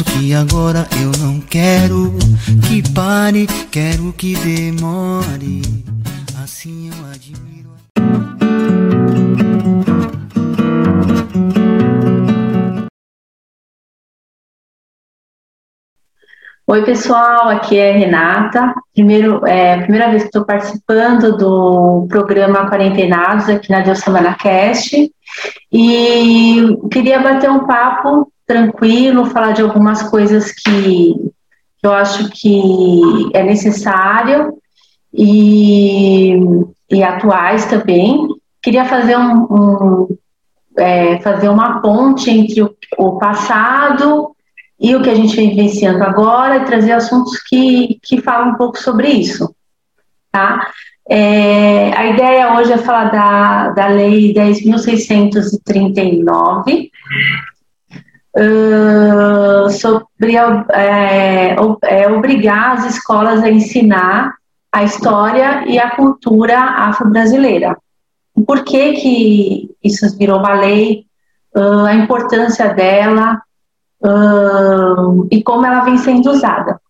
Confesso que agora eu não quero que pare, quero que demore. Assim eu admiro. Oi, pessoal, aqui é Renata. Primeiro, é primeira vez que estou participando do programa Quarentenados aqui na Deus Semana Cast. E queria bater um papo tranquilo, falar de algumas coisas que, eu acho que é necessário e, e atuais também. Queria fazer um, um é, fazer uma ponte entre o, o passado e o que a gente vem vivenciando agora e trazer assuntos que, que falam um pouco sobre isso. Tá? É, a ideia hoje é falar da, da Lei 10.639, sobre é, é, obrigar as escolas a ensinar a história e a cultura afro-brasileira. Por que, que isso virou uma lei, uh, a importância dela, uh, e como ela vem sendo usada.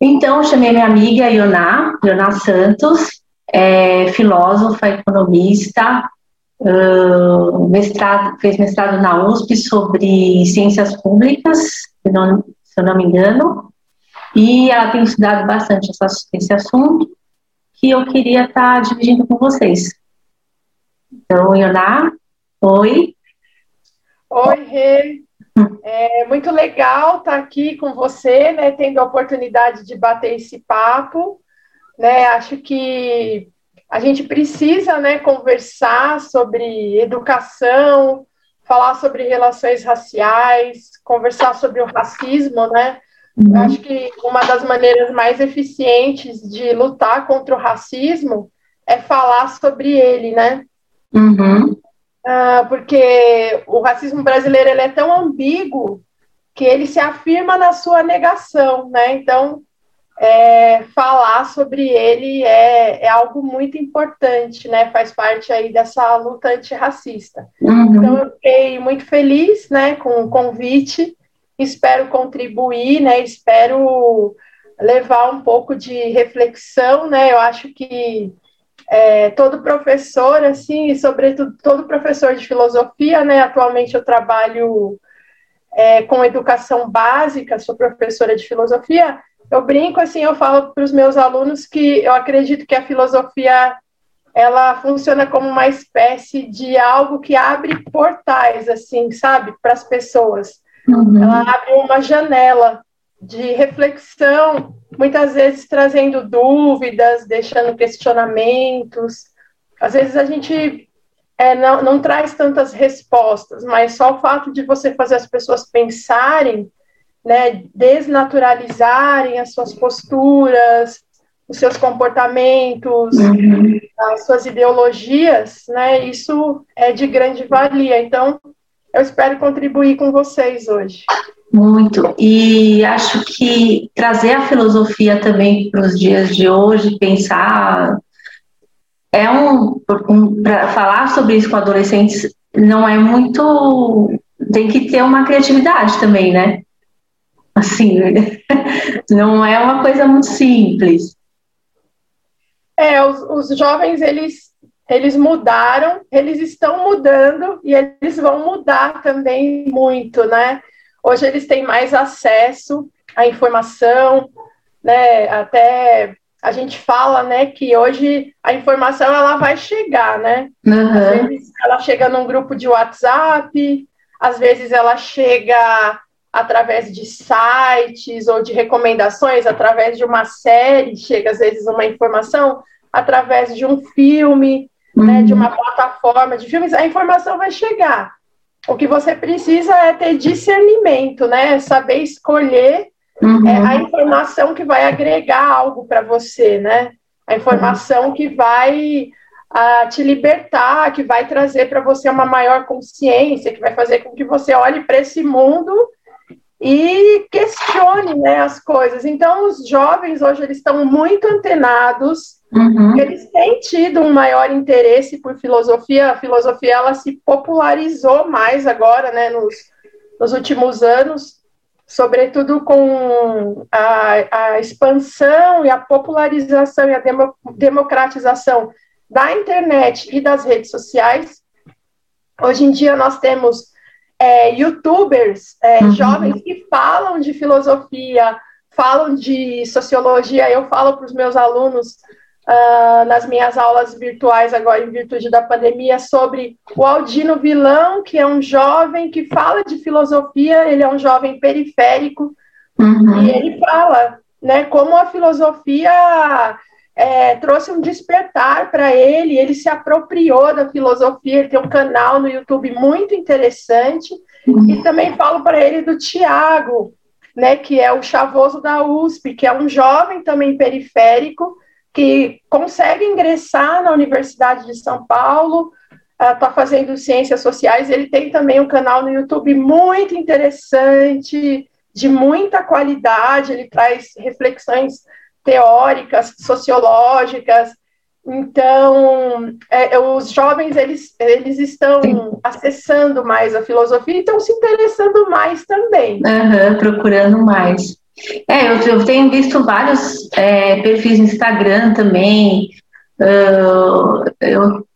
Então, chamei minha amiga Ioná, Ioná Santos, é, filósofa, economista, mestrado, fez mestrado na USP sobre ciências públicas, se, não, se eu não me engano, e ela tem estudado bastante essa, esse assunto, que eu queria estar dividindo com vocês. Então, Ioná, oi. Oi, Rê. É muito legal estar aqui com você, né, tendo a oportunidade de bater esse papo, né, acho que a gente precisa, né, conversar sobre educação, falar sobre relações raciais, conversar sobre o racismo, né, uhum. acho que uma das maneiras mais eficientes de lutar contra o racismo é falar sobre ele, né, uhum. Ah, porque o racismo brasileiro ele é tão ambíguo que ele se afirma na sua negação, né? Então, é, falar sobre ele é, é, algo muito importante, né? Faz parte aí dessa luta antirracista. Uhum. Então, eu fiquei muito feliz, né, com o convite. Espero contribuir, né? Espero levar um pouco de reflexão, né? Eu acho que é, todo professor, assim, e sobretudo todo professor de filosofia, né? Atualmente eu trabalho é, com educação básica, sou professora de filosofia. Eu brinco, assim, eu falo para os meus alunos que eu acredito que a filosofia ela funciona como uma espécie de algo que abre portais, assim, sabe, para as pessoas. Uhum. Ela abre uma janela de reflexão, muitas vezes trazendo dúvidas, deixando questionamentos. Às vezes a gente é, não, não traz tantas respostas, mas só o fato de você fazer as pessoas pensarem, né, desnaturalizarem as suas posturas, os seus comportamentos, uhum. as suas ideologias, né, isso é de grande valia. Então, eu espero contribuir com vocês hoje. Muito. E acho que trazer a filosofia também para os dias de hoje, pensar. É um. um para falar sobre isso com adolescentes não é muito. Tem que ter uma criatividade também, né? Assim, não é uma coisa muito simples. É, os, os jovens, eles eles mudaram, eles estão mudando e eles vão mudar também muito, né? Hoje eles têm mais acesso à informação, né? Até a gente fala, né, que hoje a informação ela vai chegar, né? Uhum. Às vezes ela chega num grupo de WhatsApp, às vezes ela chega através de sites ou de recomendações, através de uma série, chega às vezes uma informação através de um filme, uhum. né, de uma plataforma de filmes, a informação vai chegar. O que você precisa é ter discernimento, né? Saber escolher uhum. é, a informação que vai agregar algo para você, né? A informação uhum. que vai a, te libertar, que vai trazer para você uma maior consciência, que vai fazer com que você olhe para esse mundo e questione né, as coisas. Então, os jovens hoje eles estão muito antenados Uhum. Eles têm tido um maior interesse por filosofia. A filosofia ela se popularizou mais agora, né, nos, nos últimos anos. sobretudo com a, a expansão e a popularização e a demo, democratização da internet e das redes sociais. Hoje em dia nós temos é, youtubers, é, uhum. jovens que falam de filosofia, falam de sociologia. Eu falo para os meus alunos uh, nas minhas aulas virtuais, agora em virtude da pandemia, sobre o Aldino Vilão, que é um jovem que fala de filosofia, ele é um jovem periférico, uhum. e ele fala né, como a filosofia é, trouxe um despertar para ele, ele se apropriou da filosofia, ele tem um canal no YouTube muito interessante, uhum. e também falo para ele do Tiago, né, que é o chavoso da USP, que é um jovem também periférico, que consegue ingressar na Universidade de São Paulo, está uh, fazendo ciências sociais. Ele tem também um canal no YouTube muito interessante, de muita qualidade. Ele traz reflexões teóricas, sociológicas. Então, é, os jovens eles, eles estão Sim. acessando mais a filosofia e estão se interessando mais também. Uhum, procurando mais. É, eu, eu tenho visto vários é, perfis no Instagram também. Uh, eu,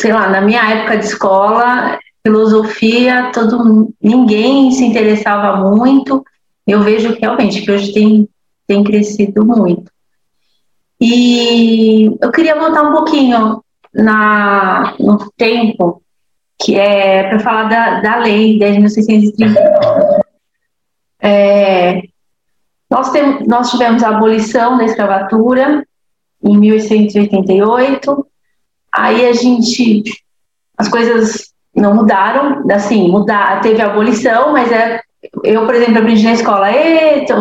sei lá, na minha época de escola, filosofia, todo, ninguém se interessava muito. Eu vejo realmente que hoje tem, tem crescido muito. E eu queria voltar um pouquinho na, no tempo, que é para falar da, da lei 10.639. É, nós, nós tivemos a abolição da escravatura em 1888, aí a gente, as coisas não mudaram, assim, mudar, teve a abolição, mas é, eu, por exemplo, aprendi na escola,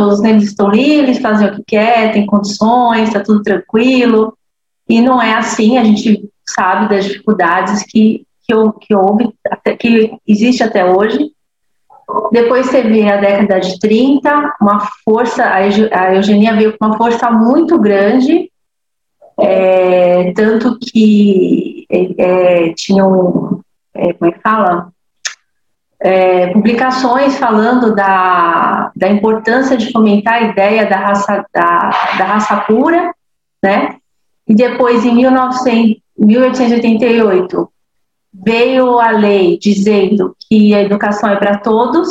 os negros estão livres, fazem o que quer, tem condições, está tudo tranquilo, e não é assim, a gente sabe das dificuldades que, que, que houve, que existe até hoje, depois teve a década de 30, uma força, a eugenia veio com uma força muito grande, é, tanto que é, é tinham, é, como é que fala? É, publicações falando da, da importância de fomentar a ideia da raça, da, da raça pura, né? E depois, em 1900, 1888, veio a lei dizendo que a educação é para todos,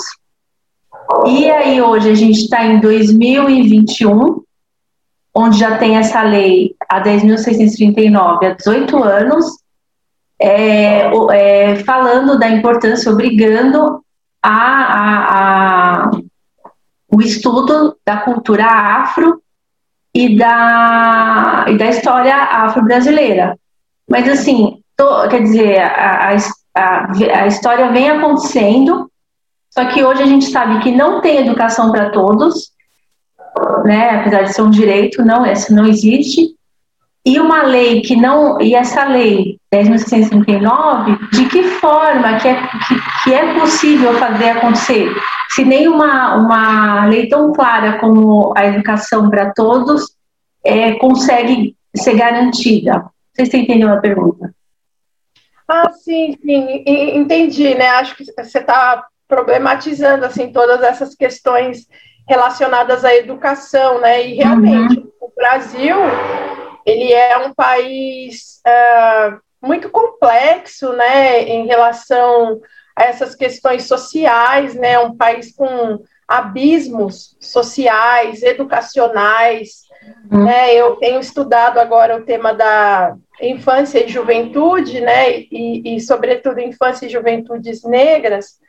e aí hoje a gente está em 2021, onde já tem essa lei a 10.639 há 18 anos, é, é, falando da importância, obrigando a, a, a, o estudo da cultura afro e da, e da história afro-brasileira. Mas, assim, quer dizer, a, a, a história vem acontecendo, só que hoje a gente sabe que não tem educação para todos, né? Apesar de ser um direito, não, essa não existe. E uma lei que não, e essa lei 10.639, de que forma que é, que, que, é possível fazer acontecer? Se nem uma, uma lei tão clara como a educação para todos é, consegue ser garantida. Vocês entendem a pergunta? Ah, sim, sim, entendi, né? Acho que você está problematizando assim todas essas questões relacionadas à educação, né? E realmente uhum. o Brasil ele é um país uh, muito complexo, né? Em relação a essas questões sociais, né? Um país com abismos sociais, educacionais. Uhum. Né? Eu tenho estudado agora o tema da infância e juventude, né, e, e, sobretudo infância e juventudes negras,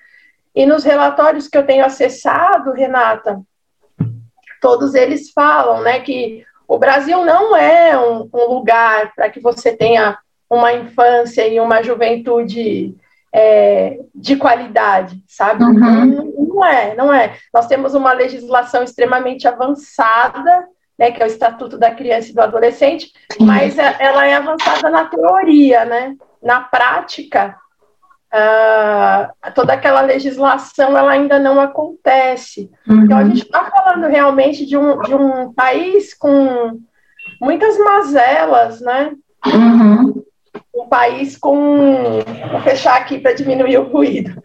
e nos relatórios que eu tenho acessado, Renata, todos eles falam, né, que o Brasil não é um, um lugar para que você tenha uma infância e uma juventude é, de qualidade, sabe? Uhum. Não, não é, não é. Nós temos uma legislação extremamente avançada, né, que é o Estatuto da Criança e do Adolescente, mas é, ela é avançada na teoria, né? Na prática, uh, toda aquela legislação ela ainda não acontece. Uhum. Então a gente está falando realmente de um, de um país com muitas mazelas, né? Uhum. Um país com. Vou fechar aqui para diminuir o ruído.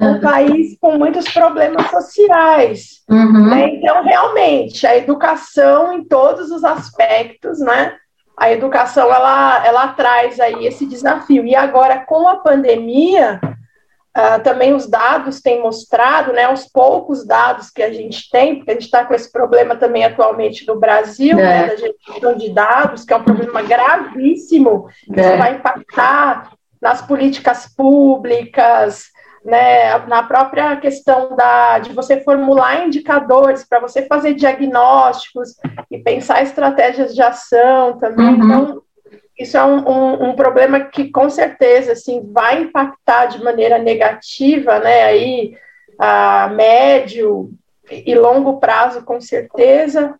um país com muitos problemas sociais. Uhum. Né? Então, realmente, a educação em todos os aspectos, né? A educação, ela, ela traz aí esse desafio. E agora, com a pandemia, uh, também os dados têm mostrado, né? Os poucos dados que a gente tem, porque a gente está com esse problema também atualmente no Brasil, né, é. né? Da gestão de dados, que é um problema gravíssimo, que é. vai impactar nas políticas públicas, né, na própria questão da, de você formular indicadores para você fazer diagnósticos e pensar estratégias de ação também. Uhum. Então, isso é um, um, um, problema que com certeza assim vai impactar de maneira negativa, né? Aí a médio e longo prazo, com certeza.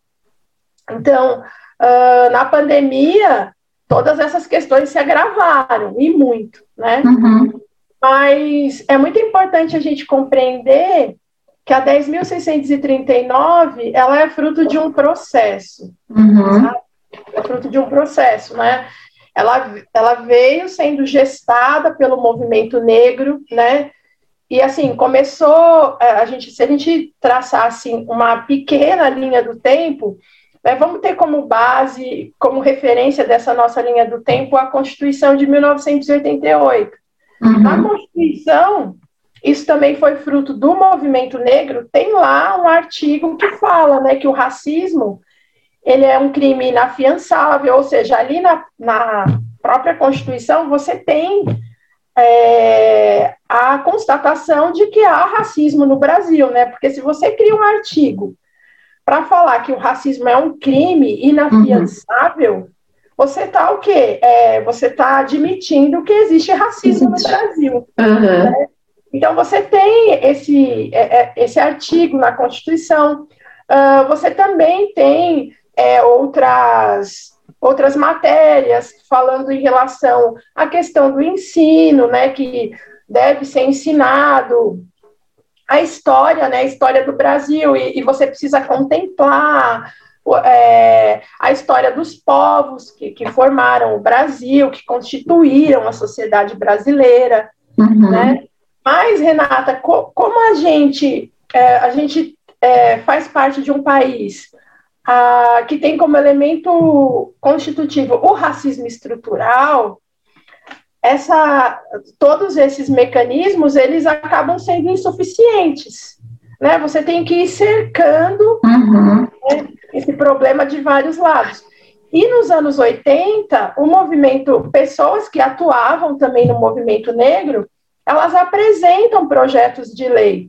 Então, uh, na pandemia, todas essas questões se agravaram e muito, né? Uhum. Mas é muito importante a gente compreender que a 10.639 ela é fruto de um processo, uhum. é fruto de um processo, né? Ela, ela veio sendo gestada pelo movimento negro, né? E assim começou é, a gente, se a gente traçar assim uma pequena linha do tempo, né, vamos ter como base, como referência dessa nossa linha do tempo a Constituição de 1988 Uhum. Na Constituição, isso também foi fruto do movimento negro, tem lá um artigo que fala né, que o racismo ele é um crime inafiançável, ou seja, ali na, na própria Constituição você tem é, a constatação de que há racismo no Brasil, né? Porque se você cria um artigo para falar que o racismo é um crime inafiançável, uhum você está o quê? É, você está admitindo que existe racismo no Brasil. Uhum. Né? Então, você tem esse, é, é, esse artigo na Constituição, uh, você também tem é, outras, outras matérias falando em relação à questão do ensino, né, que deve ser ensinado a história, né, a história do Brasil, e, e você precisa contemplar é, a história dos povos que, que, formaram o Brasil, que constituíram a sociedade brasileira, uhum. né? Mas, Renata, co como a gente, é, a gente é, faz parte de um país a, que tem como elemento constitutivo o racismo estrutural, essa, todos esses mecanismos, eles acabam sendo insuficientes, né? Você tem que ir cercando uhum. né, esse problema de vários lados. E nos anos 80, o movimento, pessoas que atuavam também no movimento negro, elas apresentam projetos de lei,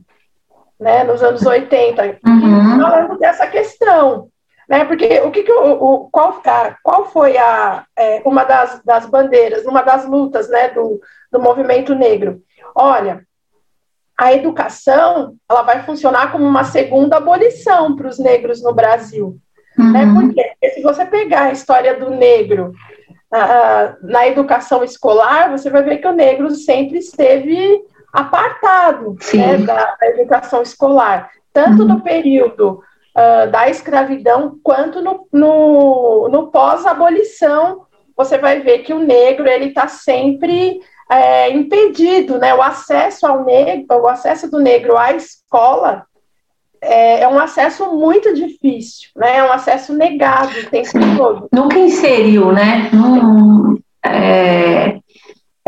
né, nos anos 80, uhum. falando dessa questão. Né, porque o que, que o, o qual, a, qual foi a, é, uma das, das bandeiras, uma das lutas né, do, do movimento negro? Olha, a educação ela vai funcionar como uma segunda abolição para os negros no Brasil. Uhum. Né? Porque se você pegar a história do negro uh, na educação escolar, você vai ver que o negro sempre esteve apartado né, da, da, educação escolar, tanto uhum. no período uh, da escravidão quanto no, no, no pós-abolição. Você vai ver que o negro ele está sempre é, impedido, né? O acesso ao negro, o acesso do negro à escola é, é, um acesso muito difícil, né? É um acesso negado o tempo todo. Nunca inseriu, né? Hum, é,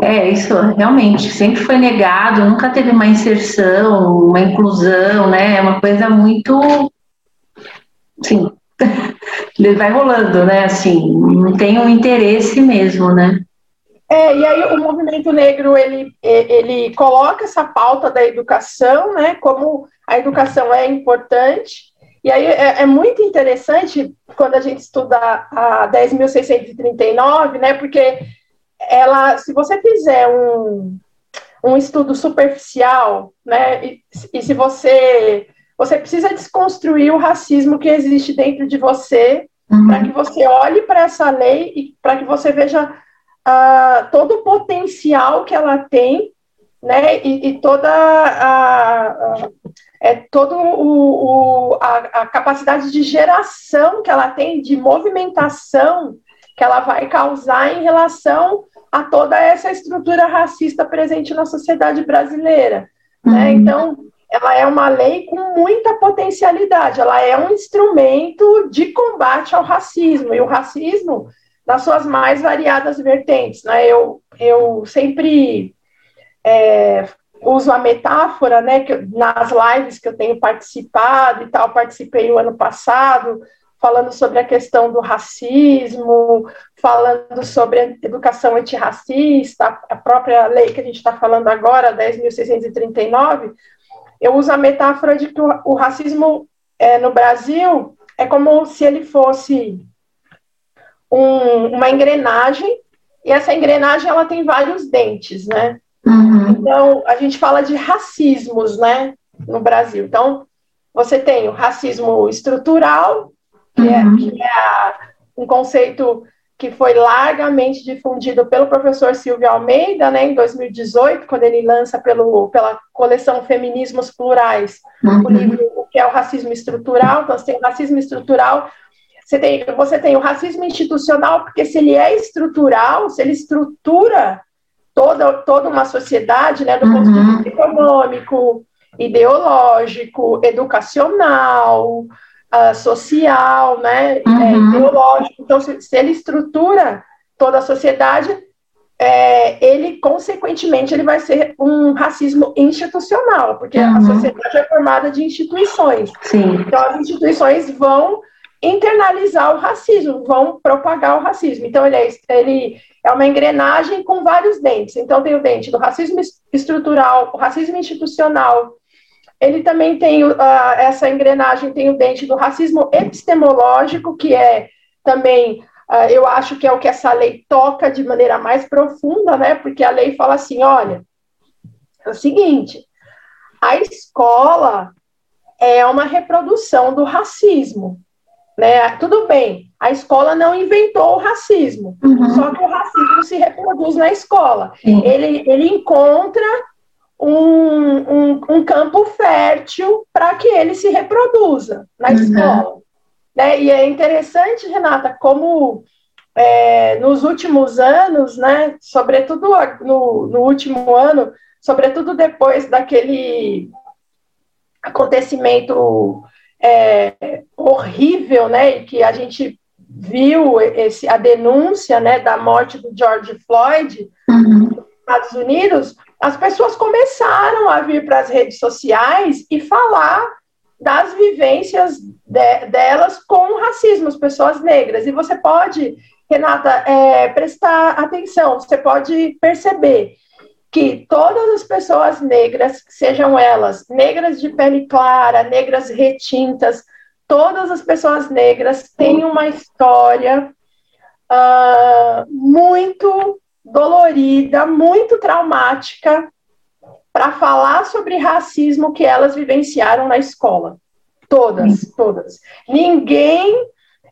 é, isso realmente sempre foi negado, nunca teve uma inserção, uma inclusão, né? É uma coisa muito. Sim, vai rolando, né? Assim, não tem um interesse mesmo, né? É, e aí o movimento negro ele, ele coloca essa pauta da educação, né? Como a educação é importante. E aí é, é muito interessante quando a gente estuda a 10.639, né? Porque ela, se você fizer um, um estudo superficial, né? E, e se você você precisa desconstruir o racismo que existe dentro de você, uhum. para que você olhe para essa lei e para que você veja uh, todo o potencial que ela tem, né, e, e toda a, a, é, todo o, o a, a, capacidade de geração que ela tem, de movimentação que ela vai causar em relação a toda essa estrutura racista presente na sociedade brasileira. Né? Uhum. Né? Então, ela é uma lei com muita potencialidade, ela é um instrumento de combate ao racismo, e o racismo nas suas mais variadas vertentes. Né? Eu, eu sempre é, uso a metáfora, né, que nas lives que eu tenho participado e tal, participei o ano passado, falando sobre a questão do racismo, falando sobre a educação antirracista, a própria lei que a gente está falando agora, 10.639, eu uso a metáfora de que o, o racismo é, no Brasil é como se ele fosse um, uma engrenagem, e essa engrenagem ela tem vários dentes, né? Uhum. Então, a gente fala de racismos, né, no Brasil. Então, você tem o racismo estrutural, que é, uhum. que é um conceito que foi largamente difundido pelo professor Silvio Almeida, né, em 2018, quando ele lança pelo, pela coleção Feminismos Plurais, uhum. o livro O que é o racismo estrutural. Então, você tem o racismo estrutural, você tem, você tem o racismo institucional, porque se ele é estrutural, se ele estrutura toda, toda uma sociedade, né, do uhum. ponto de vista econômico, ideológico, educacional, uh, social, né, é, uhum. é, ideológico. Então, se, se, ele estrutura toda a sociedade, é, ele, consequentemente, ele vai ser um racismo institucional, porque uhum. a sociedade é formada de instituições. Sim. Então, as instituições vão internalizar o racismo, vão propagar o racismo. Então, ele é, ele é uma engrenagem com vários dentes. Então, tem o dente do racismo estrutural, o racismo institucional. Ele também tem uh, essa engrenagem, tem o dente do racismo epistemológico, que é também, uh, eu acho que é o que essa lei toca de maneira mais profunda, né? Porque a lei fala assim: olha, é o seguinte, a escola é uma reprodução do racismo. Né? Tudo bem, a escola não inventou o racismo, uhum. só que o racismo se reproduz na escola. Ele, ele encontra um, um, um campo fértil para que ele se reproduza na uhum. escola. Né? E é interessante, Renata, como é, nos últimos anos, né, sobretudo no, no último ano, sobretudo depois daquele acontecimento é, horrível, né, e que a gente viu esse, a denúncia, né, da morte do George Floyd uhum. nos Estados Unidos, as pessoas começaram a vir para as redes sociais e falar das vivências de, delas com o racismo, as pessoas negras. E você pode, Renata, é, prestar atenção, você pode perceber que todas as pessoas negras, sejam elas negras de pele clara, negras retintas, todas as pessoas negras têm uma história uh, muito dolorida, muito traumática para falar sobre racismo que elas vivenciaram na escola. Todas, todas. Ninguém,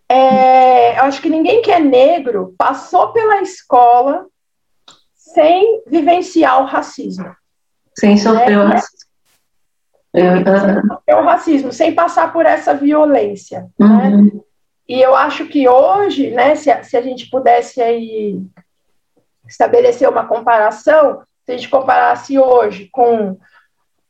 é, acho que ninguém que é negro passou pela escola sem vivenciar o racismo. Sem sofrer né? o racismo. Sem sofrer o racismo, sem passar por essa violência. Né? Uhum. Né? E eu acho que hoje, né, se a, se a gente pudesse aí estabelecer uma comparação, se a gente comparasse hoje com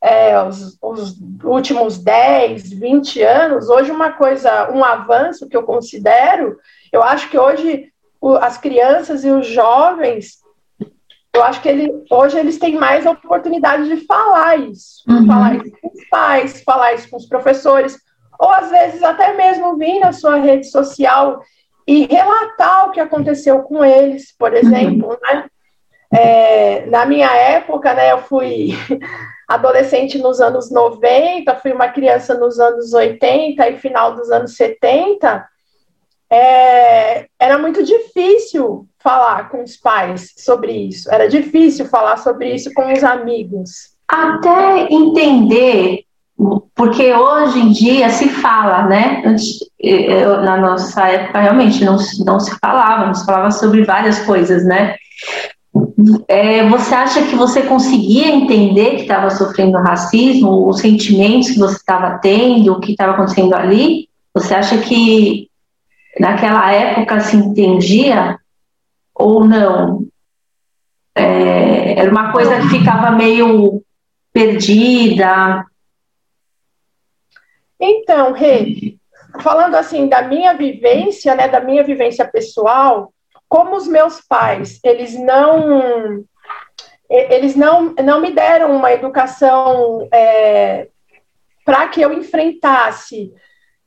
é, os, os, últimos 10, 20 anos, hoje uma coisa, um avanço que eu considero, eu acho que hoje o, as crianças e os jovens eu acho que ele, hoje eles têm mais oportunidade de falar isso, uhum. falar isso com os pais, falar isso com os professores, ou às vezes até mesmo vir na sua rede social e relatar o que aconteceu com eles, por exemplo, uhum. né? É, na minha época, né, eu fui adolescente nos anos 90, fui uma criança nos anos 80 e final dos anos 70, é, era muito difícil falar com os pais sobre isso, era difícil falar sobre isso com os amigos. Até entender, porque hoje em dia se fala, né? Eu, na nossa época realmente não, não se falava, não se falava sobre várias coisas, né? É, você acha que você conseguia entender que estava sofrendo racismo, os sentimentos que você estava tendo, o que estava acontecendo ali? Você acha que naquela época se entendia ou não? É, era uma coisa que ficava meio perdida? Então, Rê, falando assim da minha vivência, né, da minha vivência pessoal, como os meus pais, eles não eles não, não me deram uma educação é, para que eu enfrentasse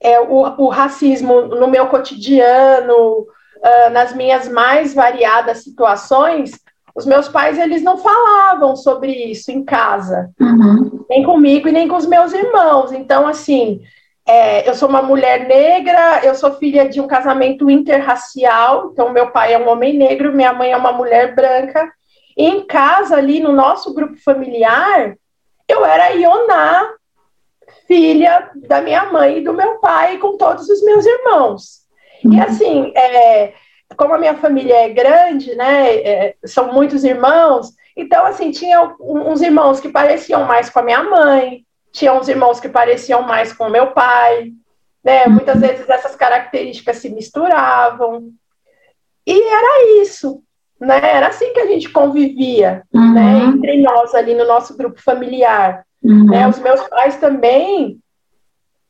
é, o, o, racismo no meu cotidiano, uh, nas minhas mais variadas situações, os meus pais eles não falavam sobre isso em casa, uhum. nem comigo e nem com os meus irmãos. Então, assim, é, eu sou uma mulher negra, eu sou filha de um casamento interracial, então meu pai é um homem negro, minha mãe é uma mulher branca. E em casa, ali no nosso grupo familiar, eu era Ioná, filha da minha mãe e do meu pai, com todos os meus irmãos. Uhum. E assim, é, como a minha família é grande, né, é, são muitos irmãos, então assim, tinha uns irmãos que pareciam mais com a minha mãe, tinha uns irmãos que pareciam mais com o meu pai, né? Muitas vezes essas características se misturavam. E era isso, né? Era assim que a gente convivia, uhum. né? Entre nós ali no nosso grupo familiar. Uhum. Né? Os meus pais também,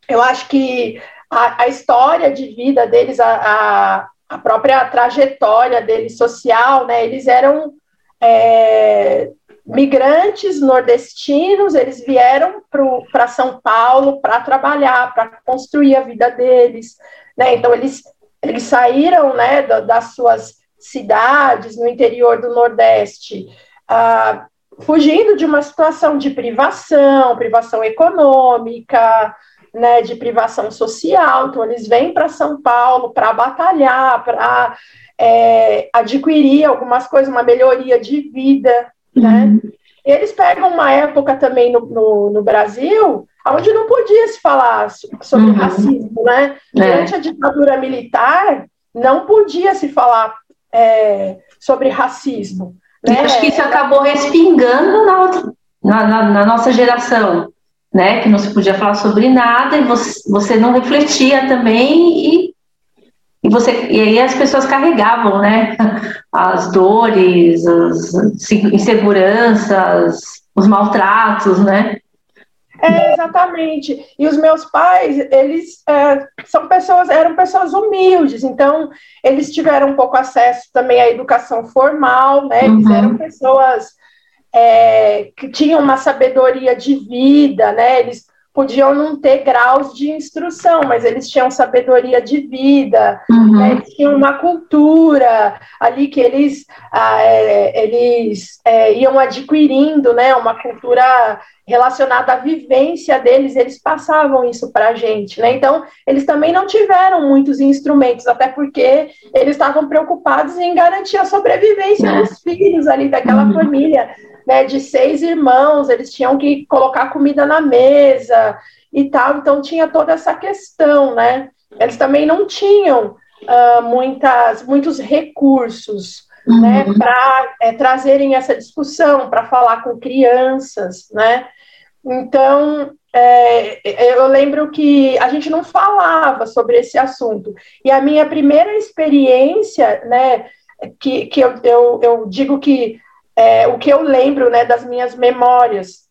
eu acho que a, a história de vida deles, a, a, própria trajetória deles social, né? Eles eram é, migrantes nordestinos, eles vieram para São Paulo para trabalhar, para construir a vida deles, né? Então eles eles saíram, né, das suas cidades no interior do Nordeste, ah, fugindo de uma situação de privação, privação econômica, né, de privação social. Então eles vêm para São Paulo para batalhar, para é, adquirir algumas coisas, uma melhoria de vida, né? Uhum. Eles pegam uma época também no, no, no, Brasil onde não podia se falar sobre uhum. racismo, né? É. Durante a ditadura militar, não podia se falar é, sobre racismo. Né? acho que isso acabou respingando na, na, na, nossa geração, né? Que não se podia falar sobre nada e você, você não refletia também e e, você, e aí as pessoas carregavam, né? As dores, as inseguranças, os maltratos, né? É, exatamente. E os meus pais, eles é, são pessoas, eram pessoas humildes, então eles tiveram um pouco acesso também à educação formal, né? Eles uhum. eram pessoas é, que tinham uma sabedoria de vida, né? Eles podiam não ter graus de instrução, mas eles tinham sabedoria de vida, uhum. né, eles tinham uma cultura ali que eles, ah, é, eles é, iam adquirindo, né, uma cultura relacionada à vivência deles, eles passavam isso para a gente, né? Então, eles também não tiveram muitos instrumentos, até porque eles estavam preocupados em garantir a sobrevivência é. dos filhos ali daquela uhum. família né, de seis irmãos, eles tinham que colocar comida na mesa e tal, então tinha toda essa questão, né? Eles também não tinham uh, muitas, muitos recursos né, uhum. né, para é, trazerem essa discussão, para falar com crianças, né? Então, é, eu lembro que a gente não falava sobre esse assunto. E a minha primeira experiência, né, que, que eu, eu, eu digo que é, o que eu lembro né, das minhas memórias.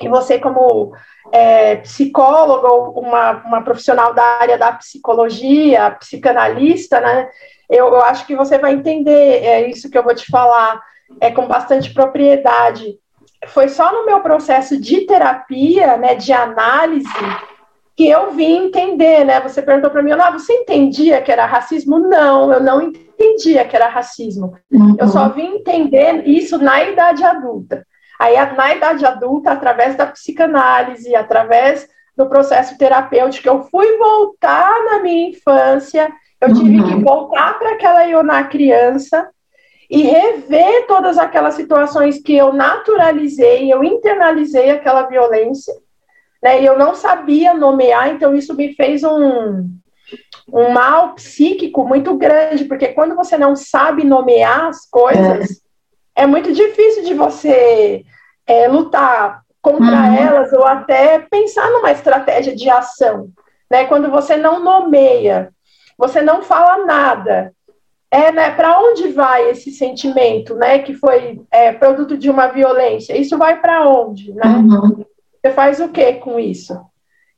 E você, como é, psicóloga uma, uma profissional da área da psicologia, psicanalista, né, eu, eu acho que você vai entender é isso que eu vou te falar é, com bastante propriedade. Foi só no meu processo de terapia, né, de análise, que eu vim entender, né? Você perguntou para mim, ah, você entendia que era racismo? Não, eu não entendia que era racismo. Uhum. Eu só vim entender isso na idade adulta. Aí, na idade adulta, através da psicanálise, através do processo terapêutico, eu fui voltar na minha infância, eu tive uhum. que voltar para aquela eu na criança e rever todas aquelas situações que eu naturalizei, eu internalizei aquela violência né? E eu não sabia nomear, então isso me fez um, um mal psíquico muito grande, porque quando você não sabe nomear as coisas, é, é muito difícil de você é, lutar contra uhum. elas ou até pensar numa estratégia de ação. Né? Quando você não nomeia, você não fala nada, é, né, para onde vai esse sentimento, né, que foi é, produto de uma violência? Isso vai para onde, né? Uhum. Você faz o que com isso?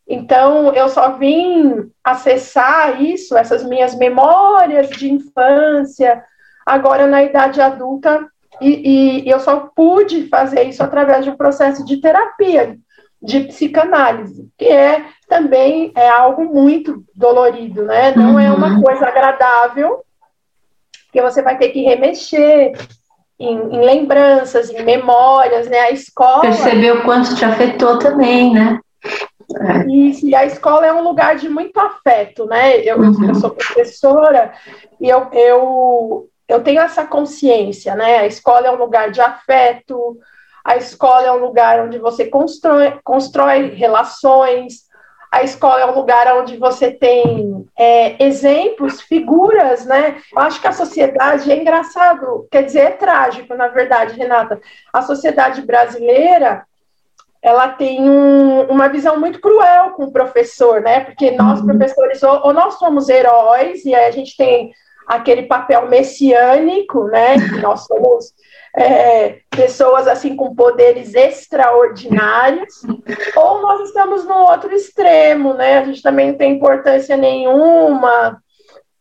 Então, eu só vim acessar isso, essas minhas memórias de infância, agora na idade adulta, e, e eu só pude fazer isso através de um processo de terapia, de psicanálise, que é também é algo muito dolorido, né? Não uhum. é uma uhum. coisa agradável, que você vai ter que remexer em, em, lembranças, em memórias, né? A escola. Perceber o quanto te afetou também, né? É. E, e, a escola é um lugar de muito afeto, né? Eu, uhum. eu sou professora e eu, eu, eu tenho essa consciência, né? A escola é um lugar de afeto, a escola é um lugar onde você constrói, constrói relações, a escola é um lugar onde você tem é, exemplos, figuras, né? Eu acho que a sociedade é engraçado, quer dizer, é trágico, na verdade, Renata. A sociedade brasileira ela tem um, uma visão muito cruel com o professor, né? Porque nós, uhum. professores, ou, ou, nós somos heróis, e aí a gente tem aquele papel messiânico, né? Que nós somos é, pessoas assim com poderes extraordinários, ou nós estamos no outro extremo, né? A gente também não tem importância nenhuma.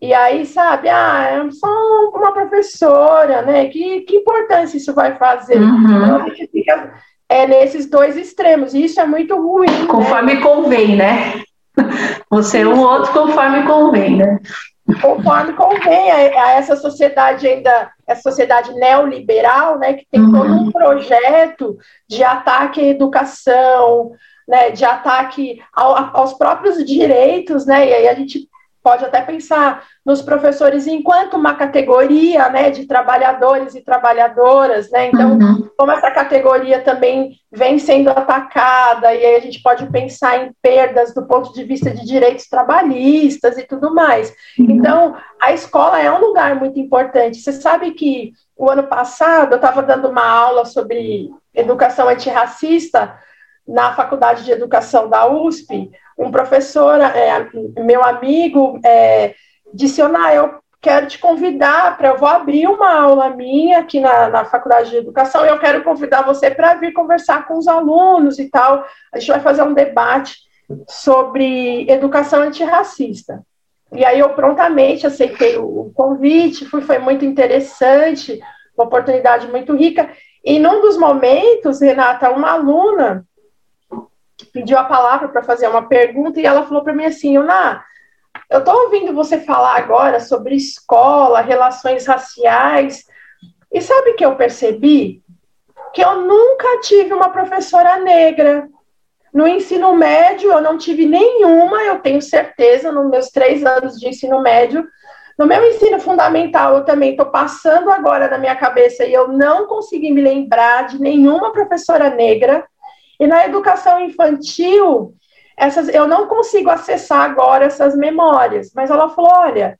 E aí, sabe, ah, é só uma professora, né? Que, que importância isso vai fazer? Uhum. Então, a gente fica é, nesses dois extremos, e isso é muito ruim. Né? Conforme né? convém, né? Você é um outro conforme convém, né? Conforme convém a, a, essa sociedade ainda, essa sociedade neoliberal, né, que tem uhum. todo um projeto de ataque à educação, né, de ataque ao, aos próprios direitos, né, e aí a gente pode até pensar nos professores enquanto uma categoria né, de trabalhadores e trabalhadoras, né? Então, uhum. como essa categoria também vem sendo atacada, e aí a gente pode pensar em perdas do ponto de vista de direitos trabalhistas e tudo mais. Uhum. Então, a escola é um lugar muito importante. Você sabe que o ano passado eu estava dando uma aula sobre educação antirracista na Faculdade de Educação da USP, um professor, é, meu amigo, é, disse, Ona, eu quero te convidar para, eu vou abrir uma aula minha aqui na, na Faculdade de Educação e eu quero convidar você para vir conversar com os alunos e tal. A gente vai fazer um debate sobre educação antirracista. E aí eu prontamente aceitei o convite, fui, foi muito interessante, uma oportunidade muito rica. E num dos momentos, Renata, uma aluna pediu a palavra para fazer uma pergunta e ela falou para mim assim, Una, eu estou ouvindo você falar agora sobre escola, relações raciais, e sabe que eu percebi? Que eu nunca tive uma professora negra. No ensino médio, eu não tive nenhuma, eu tenho certeza, nos meus três anos de ensino médio. No meu ensino fundamental, eu também estou passando agora na minha cabeça e eu não consegui me lembrar de nenhuma professora negra. E na educação infantil, essas, eu não consigo acessar agora essas memórias, mas ela falou: olha,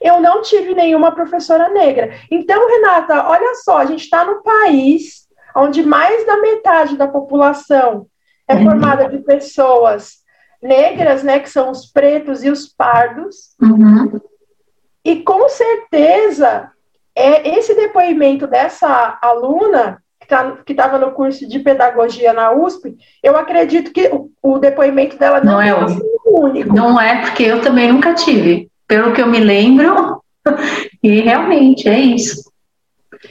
eu não tive nenhuma professora negra. Então, Renata, olha só, a gente está no país onde mais da metade da população é uhum. formada de pessoas negras, né, que são os pretos e os pardos. Uhum. E com certeza, é esse depoimento dessa aluna tá, estava no curso de pedagogia na USP, eu acredito que o, o depoimento dela não, não é o único. Não é, porque eu também nunca tive. Pelo que eu me lembro, e realmente é isso.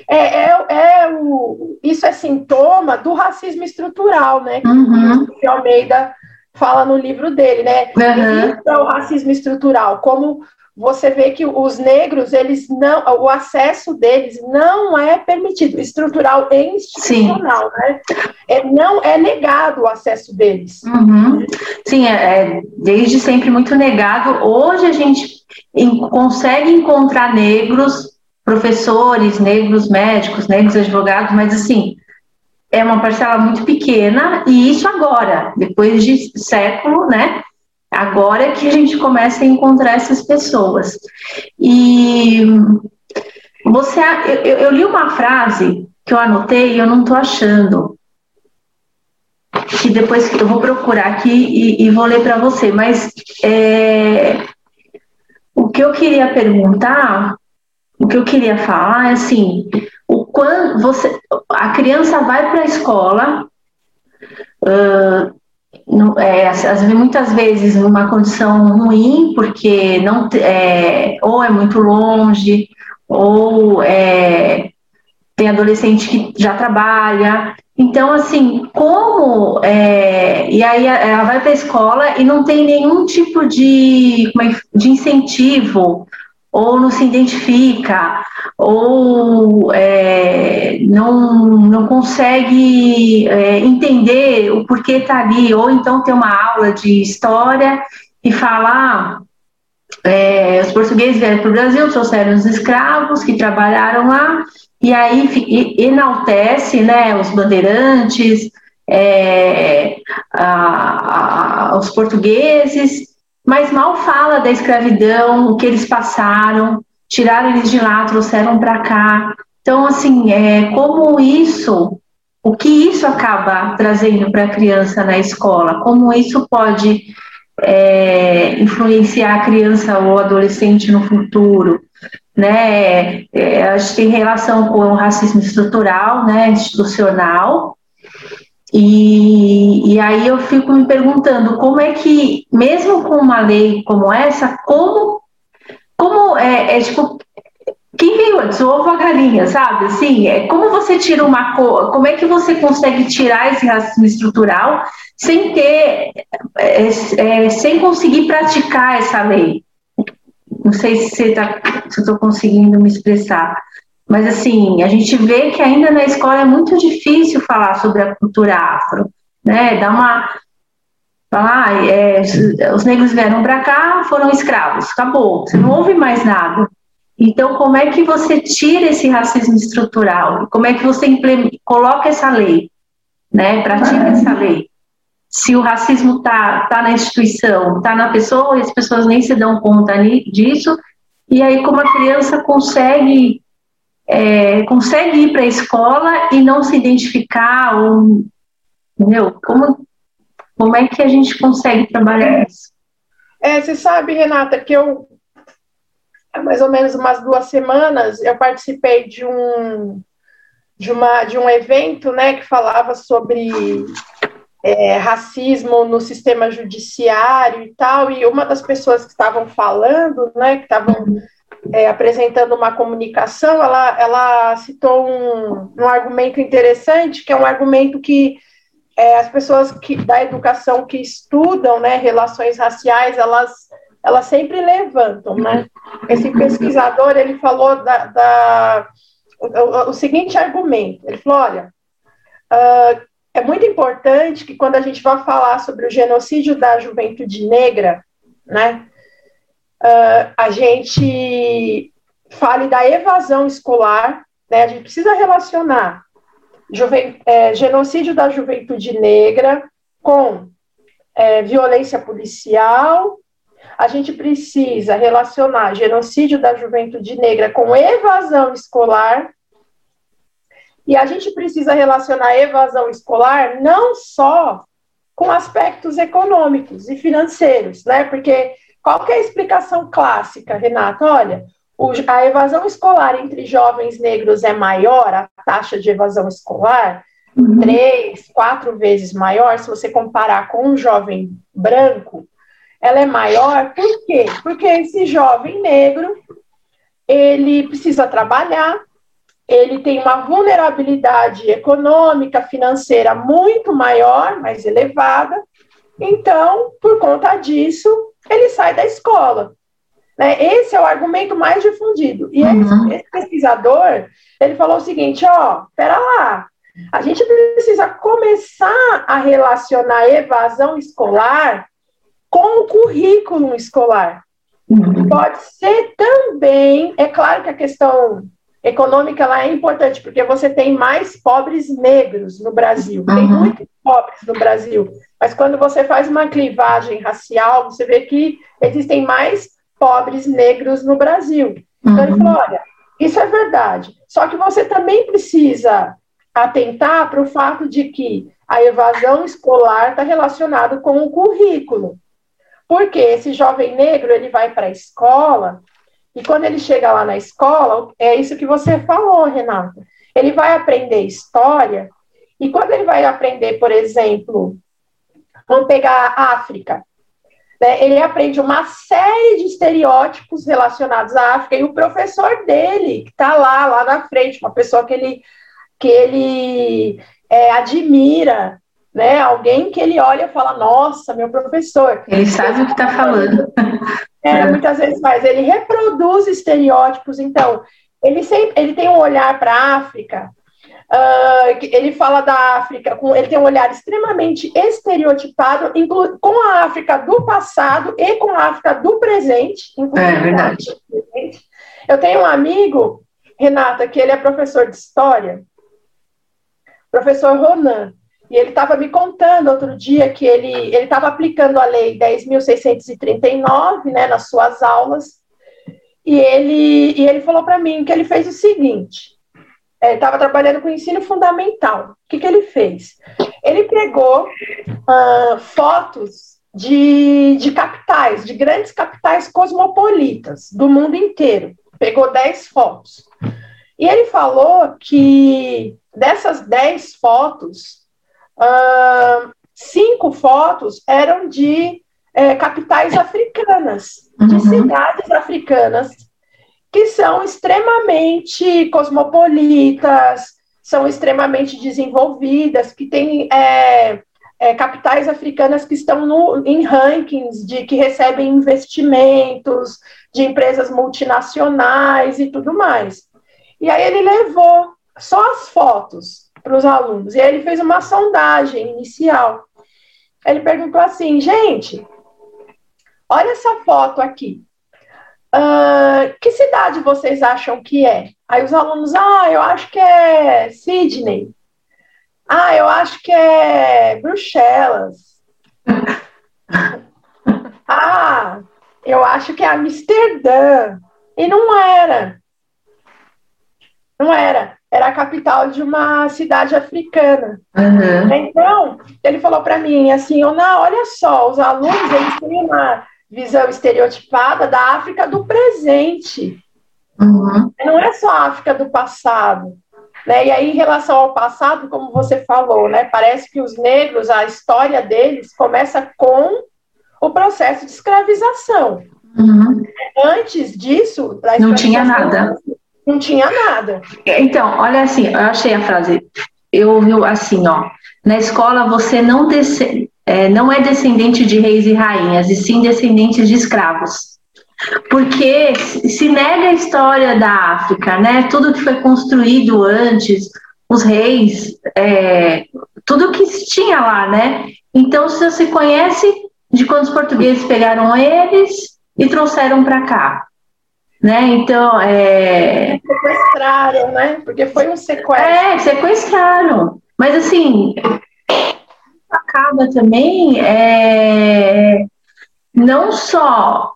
É, é, é o, isso é sintoma do racismo estrutural, né? Uhum. Que o Almeida fala no livro dele, né? Uhum. é o racismo estrutural, como você vê que os negros, eles não, o acesso deles não é permitido, estrutural e institucional, Sim. né? É, não é negado o acesso deles. Uhum. Sim, é, é, desde sempre muito negado. Hoje a gente em, consegue encontrar negros, professores, negros médicos, negros advogados, mas assim, é uma parcela muito pequena, e isso agora, depois de século, né? Agora é que a gente começa a encontrar essas pessoas. E você, eu, eu li uma frase que eu anotei e eu não estou achando. Que depois que eu vou procurar aqui e, e vou ler para você. Mas é, o que eu queria perguntar o que eu queria falar é assim, o quando você, a criança vai para a escola, uh, é, muitas vezes numa condição ruim, porque não é, ou é muito longe, ou é, tem adolescente que já trabalha. Então, assim, como. É, e aí ela vai para a escola e não tem nenhum tipo de, é, de incentivo, ou não se identifica, ou é, não, não consegue é, entender o porquê está ali, ou então tem uma aula de história e falar. É, os portugueses vieram para o Brasil, trouxeram os escravos que trabalharam lá, e aí enaltece né, os bandeirantes, é, a, a, os portugueses, mas mal fala da escravidão, o que eles passaram, tiraram eles de lá, trouxeram para cá. Então, assim, é, como isso, o que isso acaba trazendo para a criança na escola, como isso pode é, influenciar a criança ou adolescente no futuro, né? É, acho que tem relação com o racismo estrutural, né, institucional. E, e aí eu fico me perguntando como é que, mesmo com uma lei como essa, como, como é, é tipo, quem veio antes, o ovo a galinha, sabe? Assim, é, como você tira uma como é que você consegue tirar esse racismo estrutural sem ter, é, é, sem conseguir praticar essa lei? Não sei se, você tá, se eu estou conseguindo me expressar. Mas, assim, a gente vê que ainda na escola é muito difícil falar sobre a cultura afro, né? Dá uma. Falar, é, os negros vieram para cá, foram escravos, acabou, você não ouve mais nada. Então, como é que você tira esse racismo estrutural? Como é que você coloca essa lei, né? Pratica essa lei? se o racismo está tá na instituição, está na pessoa, e as pessoas nem se dão conta disso, e aí como a criança consegue é, consegue ir para a escola e não se identificar, ou, entendeu? Como, como é que a gente consegue trabalhar isso? É, você sabe, Renata, que eu, há mais ou menos umas duas semanas, eu participei de um, de uma, de um evento, né, que falava sobre é, racismo no sistema judiciário e tal, e uma das pessoas que estavam falando, né, que estavam é, apresentando uma comunicação, ela, ela citou um, um argumento interessante, que é um argumento que é, as pessoas que, da educação que estudam né, relações raciais, elas, elas sempre levantam, né? Esse pesquisador, ele falou da, da o, o, seguinte argumento, ele falou, olha, uh, é muito importante que quando a gente vai falar sobre o genocídio da juventude negra, né, uh, a gente fale da evasão escolar, né, a gente precisa relacionar é, genocídio da juventude negra com é, violência policial, a gente precisa relacionar genocídio da juventude negra com evasão escolar, e a gente precisa relacionar evasão escolar não só com aspectos econômicos e financeiros, né? Porque qual é a explicação clássica, Renata? Olha, a evasão escolar entre jovens negros é maior, a taxa de evasão escolar, uhum. três, quatro vezes maior, se você comparar com um jovem branco, ela é maior, por quê? Porque esse jovem negro, ele precisa trabalhar, ele tem uma vulnerabilidade econômica, financeira muito maior, mais elevada. Então, por conta disso, ele sai da escola. Né? Esse é o argumento mais difundido. E uhum. esse, esse pesquisador, ele falou o seguinte, ó, pera lá, a gente precisa começar a relacionar evasão escolar com o currículo escolar. Uhum. Pode ser também, é claro que a questão econômica ela é importante, porque você tem mais pobres negros no Brasil, tem uhum. muitos pobres no Brasil, mas quando você faz uma clivagem racial, você vê que existem mais pobres negros no Brasil. Então ele uhum. falou, olha, isso é verdade, só que você também precisa atentar para o fato de que a evasão escolar está relacionada com o currículo. Porque esse jovem negro ele vai para a escola E quando ele chega lá na escola, é isso que você falou, Renata. Ele vai aprender história, e quando ele vai aprender, por exemplo, vamos pegar a África, né, ele aprende uma série de estereótipos relacionados à África, e o professor dele, que está lá, lá na frente, uma pessoa que ele, que ele é, admira, né? Alguém que ele olha e fala, nossa, meu professor. Ele sabe o que está falando. É, muitas vezes faz. Ele reproduz estereótipos, então, ele, sempre, ele tem um olhar para a África, uh, ele fala da África, com, ele tem um olhar extremamente estereotipado, inclu, com a África do passado e com a África do presente. É verdade. Eu tenho um amigo, Renata, que ele é professor de história, professor Ronan. E ele estava me contando outro dia que ele estava aplicando a lei 10.639 né, nas suas aulas, e ele, e ele falou para mim que ele fez o seguinte: ele estava trabalhando com ensino fundamental. O que, que ele fez? Ele pegou uh, fotos de, de capitais, de grandes capitais cosmopolitas do mundo inteiro. Pegou 10 fotos. E ele falou que dessas 10 fotos, uh, cinco fotos eram de é, capitais africanas, uhum. de cidades africanas, que são extremamente cosmopolitas, são extremamente desenvolvidas, que têm é, é, capitais africanas que estão no, em rankings de que recebem investimentos de empresas multinacionais e tudo mais. E aí ele levou só as fotos para os alunos. E aí ele fez uma sondagem inicial. Ele perguntou assim, gente, olha essa foto aqui. Uh, que cidade vocês acham que é? Aí os alunos, ah, eu acho que é Sydney. Ah, eu acho que é Bruxelas. ah, eu acho que é Amsterdã. E não era. Não era era a capital de uma cidade africana. Uhum. Então, ele falou para mim assim, não, olha só, os alunos eles têm uma visão estereotipada da África do presente. Uhum. Não é só a África do passado. Né? E aí, em relação ao passado, como você falou, né, parece que os negros, a história deles começa com o processo de escravização. Uhum. Antes disso, não tinha nada. Não tinha nada. Então, olha assim, eu achei a frase. Eu ouvi assim, ó. Na escola você não, desce, é, não é descendente de reis e rainhas, e sim descendente de escravos. Porque se nega a história da África, né? Tudo que foi construído antes, os reis, é, tudo que tinha lá, né? Então, se você conhece de quando os portugueses pegaram eles e trouxeram para cá. Né? Então, é... Sequestraram, né? Porque foi um sequestro. É, sequestraram. Mas, assim, acaba também é... não só...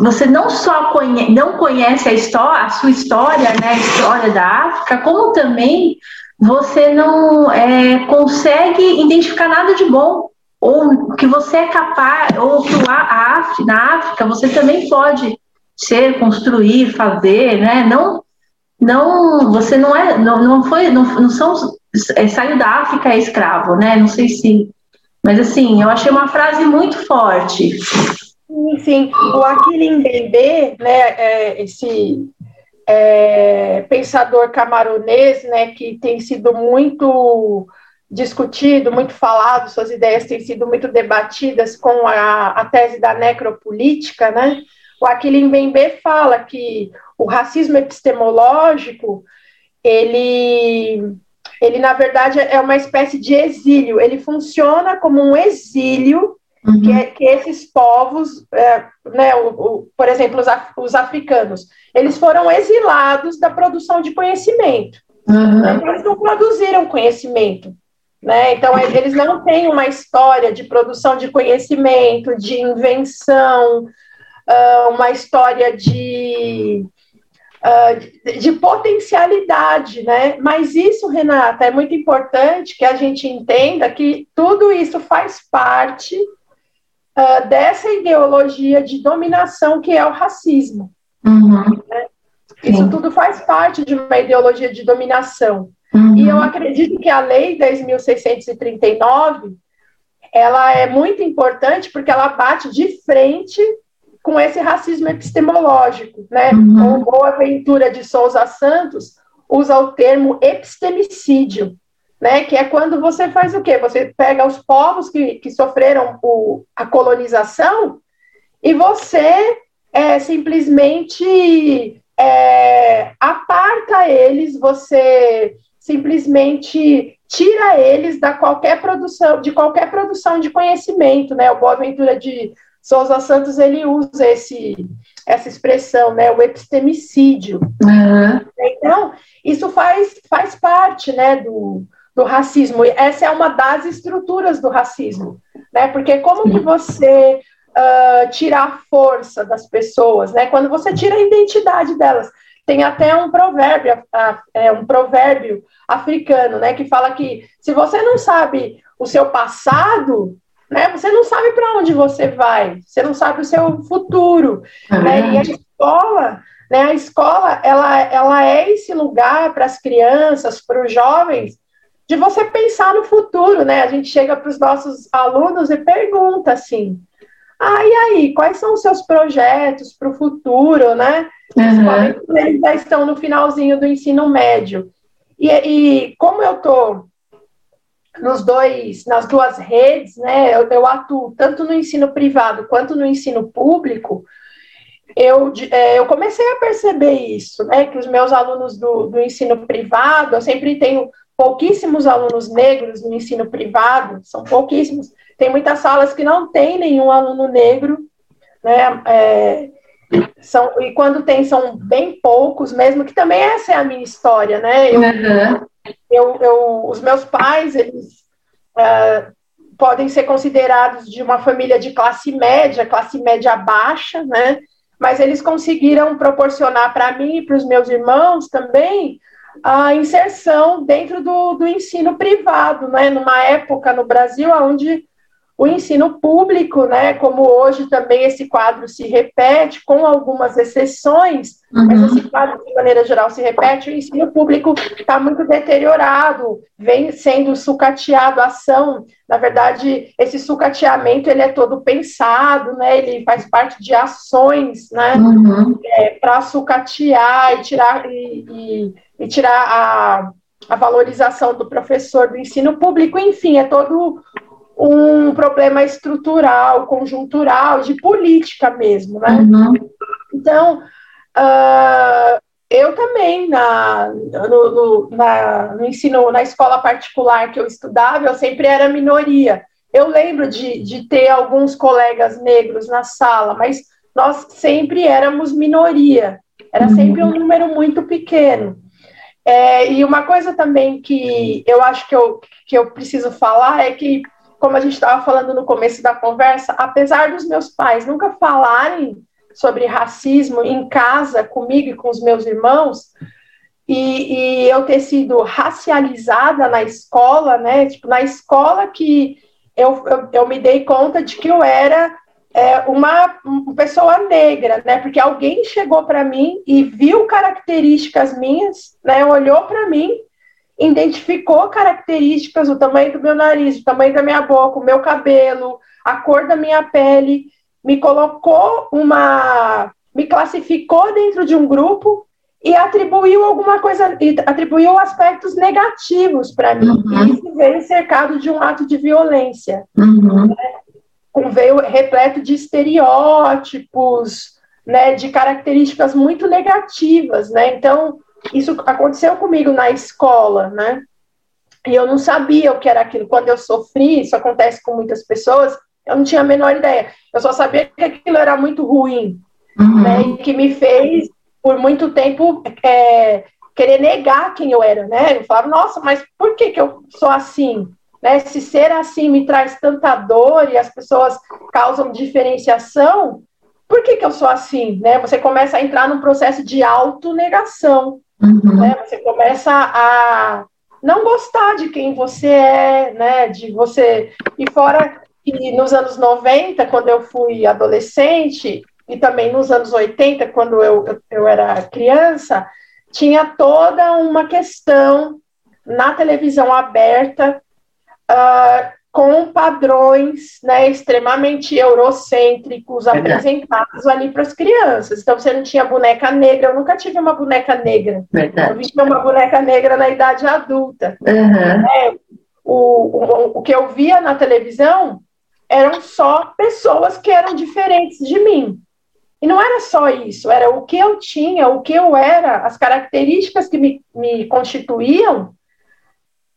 Você não só conhe... não conhece a, história, a sua história, né, a história da África, como também você não é, consegue identificar nada de bom ou que você é capaz, ou que a África, na África você também pode ser, construir, fazer, né? Não, não, você não é, não, não foi, não, não são, é, saiu da África é escravo, né? Não sei se, mas assim, eu achei uma frase muito forte. Sim, sim. o Aquilim Bembe, né? É, esse é, pensador camaronês, né? Que tem sido muito discutido, muito falado, suas ideias têm sido muito debatidas com a, a tese da necropolítica, né? O Aquilim Mbembe fala que o racismo epistemológico, ele, ele na verdade é uma espécie de exílio, ele funciona como um exílio uhum. que, é, que, esses povos, é, né, o, o, por exemplo, os, os, africanos, eles foram exilados da produção de conhecimento. Uhum. Então, eles não produziram conhecimento. Né? Então, eles não têm uma história de produção de conhecimento, de invenção, uh, uma história de, uh, de, de, potencialidade, né? Mas isso, Renata, é muito importante que a gente entenda que tudo isso faz parte uh, dessa ideologia de dominação que é o racismo. Uhum. Né? Isso tudo faz parte de uma ideologia de dominação. Uhum. E eu acredito que a Lei 10.639 ela é muito importante porque ela bate de frente com esse racismo epistemológico, né? Uhum. O Boaventura de Souza Santos usa o termo epistemicídio, né? Que é quando você faz o quê? Você pega os povos que, que sofreram o, a colonização e você é, simplesmente é, aparta eles, você simplesmente tira eles da qualquer produção, de qualquer produção de conhecimento, né? O Boaventura de Souza Santos ele usa esse, essa expressão, né? O epistemicídio. Uhum. Então isso faz, faz parte, né? Do, do racismo. Essa é uma das estruturas do racismo, né? Porque como que você uh, tira a força das pessoas, né? Quando você tira a identidade delas. Tem até um provérbio, é, um provérbio africano, né, que fala que se você não sabe o seu passado, né, você não sabe para onde você vai, você não sabe o seu futuro, é né, e a escola, né, a escola, ela, ela é esse lugar para as crianças, para os jovens, de você pensar no futuro, né, a gente chega para os nossos alunos e pergunta assim, ah, e aí, quais são os seus projetos para o futuro, né? Principalmente uhum. eles já estão no finalzinho do ensino médio. E, e como eu estou nos dois, nas duas redes, né? Eu, eu, atuo tanto no ensino privado quanto no ensino público. Eu, é, eu comecei a perceber isso, né? Que os meus alunos do, do ensino privado, eu sempre tenho pouquíssimos alunos negros no ensino privado, são pouquíssimos. Tem muitas salas que não tem nenhum aluno negro, né? É, são, e quando tem, são bem poucos mesmo, que também essa é a minha história, né? Eu, uhum. Eu, eu os meus pais, eles uh, podem ser considerados de uma família de classe média, classe média baixa, né? Mas eles conseguiram proporcionar para mim e para os meus irmãos também a inserção dentro do, do ensino privado, né? Numa época no Brasil onde o ensino público, né, como hoje também esse quadro se repete, com algumas exceções, uhum. mas esse quadro, de maneira geral, se repete, o ensino público está muito deteriorado, vem sendo sucateado a ação. Na verdade, esse sucateamento ele é todo pensado, né, ele faz parte de ações né, uhum. é, para sucatear e tirar, e, e, e tirar a, a valorização do professor do ensino público, enfim, é todo um problema estrutural, conjuntural, de política mesmo, né? Uhum. Então, uh, eu também, na, no, no, na, no ensino, na escola particular que eu estudava, eu sempre era minoria. Eu lembro de, de ter alguns colegas negros na sala, mas nós sempre éramos minoria. Era uhum. sempre um número muito pequeno. É, e uma coisa também que eu acho que eu, que eu preciso falar é que como a gente estava falando no começo da conversa, apesar dos meus pais nunca falarem sobre racismo em casa comigo e com os meus irmãos, e, e eu ter sido racializada na escola, né? Tipo, na escola que eu, eu, eu me dei conta de que eu era é, uma, uma pessoa negra, né? Porque alguém chegou para mim e viu características minhas, né? Olhou para mim identificou características, o tamanho do meu nariz, o tamanho da minha boca, o meu cabelo, a cor da minha pele, me colocou uma. me classificou dentro de um grupo e atribuiu alguma coisa, atribuiu aspectos negativos para mim. Uhum. E isso veio cercado de um ato de violência. Uhum. Né? Veio repleto de estereótipos, né, de características muito negativas, né? Então, isso aconteceu comigo na escola, né? E eu não sabia o que era aquilo. Quando eu sofri, isso acontece com muitas pessoas, eu não tinha a menor ideia. Eu só sabia que aquilo era muito ruim, uhum. né? E que me fez, por muito tempo, é, querer negar quem eu era, né? Eu falava, nossa, mas por que, que eu sou assim? Né? Se ser assim me traz tanta dor e as pessoas causam diferenciação, por que, que eu sou assim? Né? Você começa a entrar num processo de autonegação. Uhum. Né? Você começa a não gostar de quem você é, né? De você. E fora que nos anos 90, quando eu fui adolescente, e também nos anos 80, quando eu, eu era criança, tinha toda uma questão na televisão aberta uh, com padrões né, extremamente eurocêntricos Verdade. apresentados ali para as crianças. Então, você não tinha boneca negra, eu nunca tive uma boneca negra. Verdade. Eu tive uma boneca negra na idade adulta. Uhum. É, o, o, o que eu via na televisão eram só pessoas que eram diferentes de mim. E não era só isso, era o que eu tinha, o que eu era, as características que me, me constituíam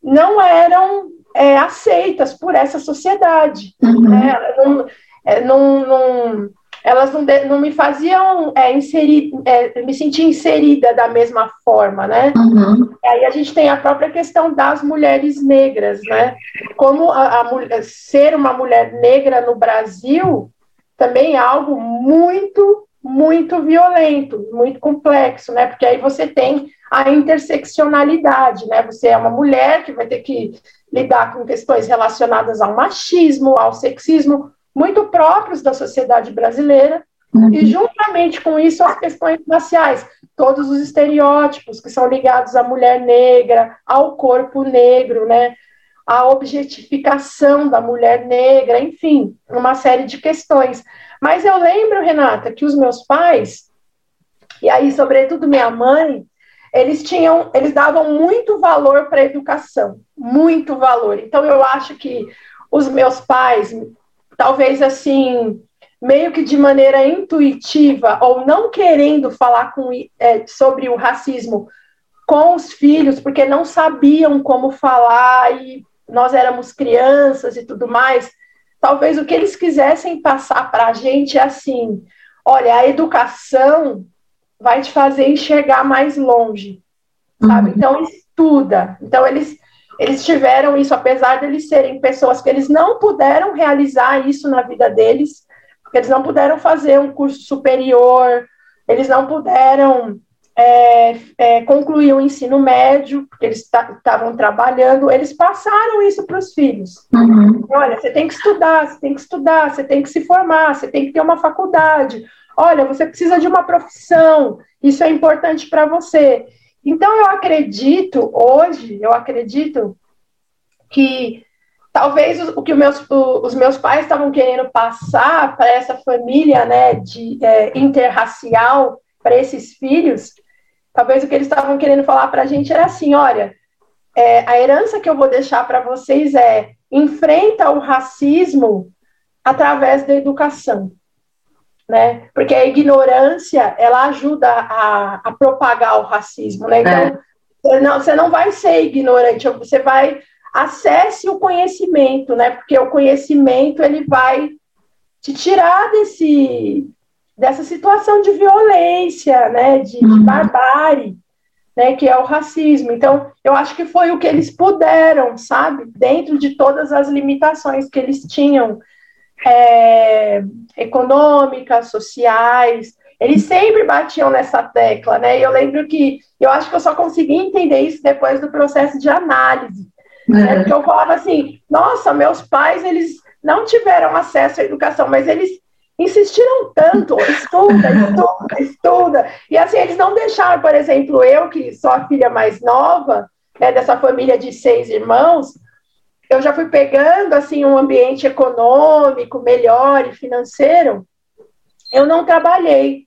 não eram é, aceitas por essa sociedade. Uhum. Né? Não, é, não, não, elas não, não me faziam é, inserir, é, me sentir inserida da mesma forma, né? Uhum. Aí a gente tem a própria questão das mulheres negras, né? Como a, a, ser uma mulher negra no Brasil também é algo muito, muito violento, muito complexo, né? Porque aí você tem a interseccionalidade, né? Você é uma mulher que vai ter que lidar com questões relacionadas ao machismo, ao sexismo, muito próprios da sociedade brasileira, uhum. e juntamente com isso as questões raciais, todos os estereótipos que são ligados à mulher negra, ao corpo negro, né? A objetificação da mulher negra, enfim, uma série de questões. Mas eu lembro, Renata, que os meus pais, e aí, sobretudo minha mãe, eles tinham, eles davam muito valor para a educação, muito valor. Então eu acho que os meus pais, talvez assim, meio que de maneira intuitiva ou não querendo falar com, é, sobre o racismo com os filhos, porque não sabiam como falar e nós éramos crianças e tudo mais. Talvez o que eles quisessem passar para a gente é assim: olha, a educação vai te fazer enxergar mais longe, sabe? Uhum. Então estuda. Então eles eles tiveram isso, apesar de eles serem pessoas que eles não puderam realizar isso na vida deles, porque eles não puderam fazer um curso superior, eles não puderam é, é, concluir o ensino médio, porque eles estavam trabalhando, eles passaram isso para os filhos. Uhum. Olha, você tem que estudar, você tem que estudar, você tem que se formar, você tem que ter uma faculdade. Olha, você precisa de uma profissão, isso é importante para você. Então, eu acredito, hoje, eu acredito que talvez o, que meus, os meus pais estavam querendo passar para essa família né, de, é, interracial, para esses filhos, talvez o que eles estavam querendo falar para a gente era assim: olha, é, a herança que eu vou deixar para vocês é enfrenta o racismo através da educação né? Porque a ignorância, ela ajuda a, a propagar o racismo, né? Então, é. você, não, você não vai ser ignorante, você vai acesse o conhecimento, né? Porque o conhecimento ele vai te tirar desse dessa situação de violência, né? De, de uhum. barbárie, né? Que é o racismo. Então, eu acho que foi o que eles puderam, sabe? Dentro de todas as limitações que eles tinham é, econômicas, sociais. Eles sempre batiam nessa tecla, né? E eu lembro que eu acho que eu só consegui entender isso depois do processo de análise. É. Né? Porque eu falava assim, nossa, meus pais, eles não tiveram acesso à educação, mas eles insistiram tanto, estuda, estuda, estuda. E assim, eles não deixaram, por exemplo, eu, que sou a filha mais nova, né, dessa família de seis irmãos, eu já fui pegando assim um ambiente econômico melhor e financeiro. Eu não trabalhei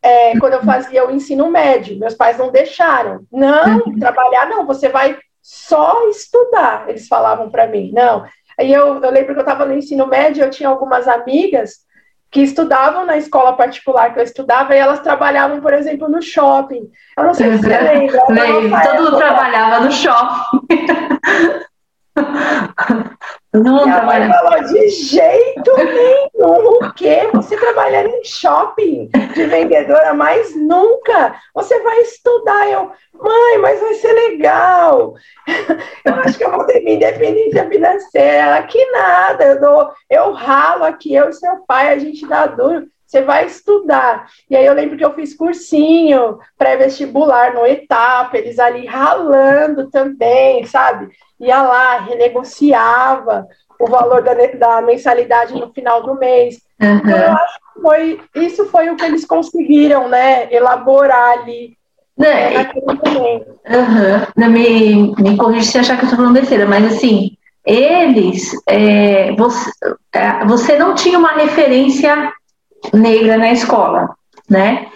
é, quando eu fazia o ensino médio. Meus pais não deixaram. Não, uhum. trabalhar não. Você vai só estudar. Eles falavam para mim. Não. Aí eu, eu lembro que eu estava no ensino médio. Eu tinha algumas amigas que estudavam na escola particular que eu estudava e elas trabalhavam, por exemplo, no shopping. Eu não sei se você lembra. Lembro, todo mundo trabalhava no shopping. Não, Minha mãe falou, de jeito nenhum, o quê? Você trabalhar em shopping de vendedora, mas nunca. Você vai estudar. Eu, mãe, mas vai ser legal. Eu acho que eu vou ter minha independência financeira. Que nada, eu, dou, eu ralo aqui, eu e seu pai, a gente dá duro. Você vai estudar. E aí eu lembro que eu fiz cursinho pré-vestibular no etapa, eles ali ralando também, sabe? Ia lá, renegociava o valor da, da mensalidade no final do mês. Uhum. Então, eu acho que foi, isso foi o que eles conseguiram, né? Elaborar ali. Né? Uhum. Não, me, me corrija se achar que eu estou falando besteira, mas assim, eles, é, você, é, você não tinha uma referência negra na escola, né?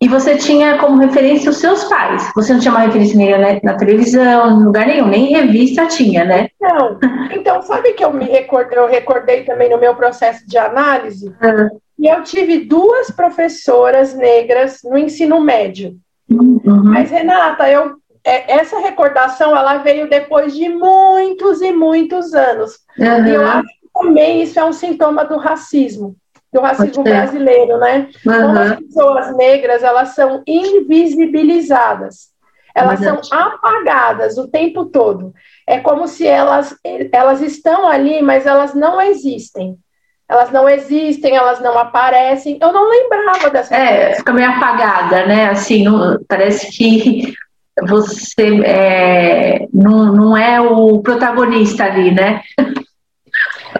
E você tinha como referência os seus pais. Você não tinha uma referência negra na, na televisão, em lugar nenhum, nem revista tinha, né? Não. Então, sabe que eu me recordei, eu recordei também no meu processo de análise? Uhum. E eu tive duas professoras negras no ensino médio. Uhum. Mas, Renata, eu é, essa recordação ela veio depois de muitos e muitos anos. Uhum. E eu acho que também isso é um sintoma do racismo, do racismo brasileiro, né? Uhum. Como as pessoas negras elas são invisibilizadas, elas são apagadas o tempo todo. É como se elas, elas estão ali, mas elas não existem elas não existem, elas não aparecem. Eu não lembrava dessa. É, fica meio apagada, né? Assim, não, parece que você é, não, não é o protagonista ali, né?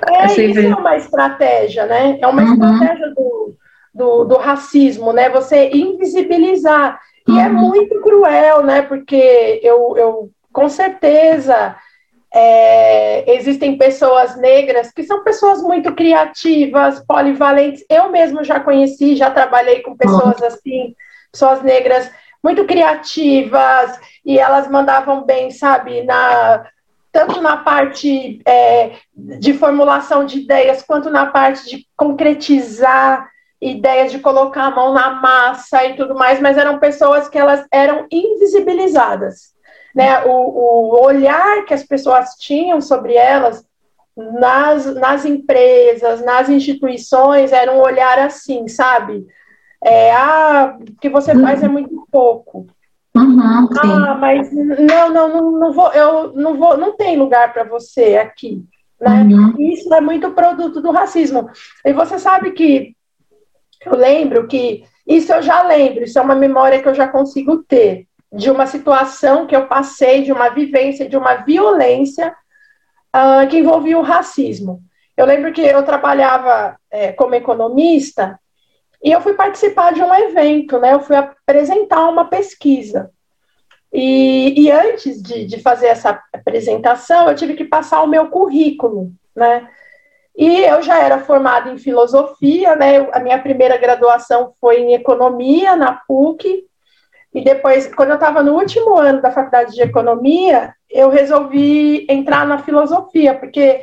É, isso é uma estratégia, né? É uma uhum. estratégia do, do, do, racismo, né? Você invisibilizar. E é uhum. é muito cruel, né? Porque eu, eu com certeza é, existem pessoas negras que são pessoas muito criativas, polivalentes. Eu mesmo já conheci, já trabalhei com pessoas uhum. assim, pessoas negras muito criativas e elas mandavam bem, sabe, na tanto na parte é, de formulação de ideias quanto na parte de concretizar ideias de colocar a mão na massa e tudo mais, mas eram pessoas que elas eram invisibilizadas, né? O, o olhar que as pessoas tinham sobre elas nas, nas empresas, nas instituições, era um olhar assim, sabe? É, ah, o que você faz é muito pouco. Uhum, ah, mas não, não, não, não vou, eu não vou, não tem lugar para você aqui. Né? Uhum. Isso é muito produto do racismo. E você sabe que eu lembro que isso eu já lembro, isso é uma memória que eu já consigo ter de uma situação que eu passei, de uma vivência, de uma violência uh, que envolvia o racismo. Eu lembro que eu trabalhava é, como economista e eu fui participar de um evento, né? Eu fui apresentar uma pesquisa. E, e antes de, de fazer essa apresentação, eu tive que passar o meu currículo, né? E eu já era formada em filosofia, né? A minha primeira graduação foi em economia na PUC. E depois, quando eu estava no último ano da faculdade de economia, eu resolvi entrar na filosofia, porque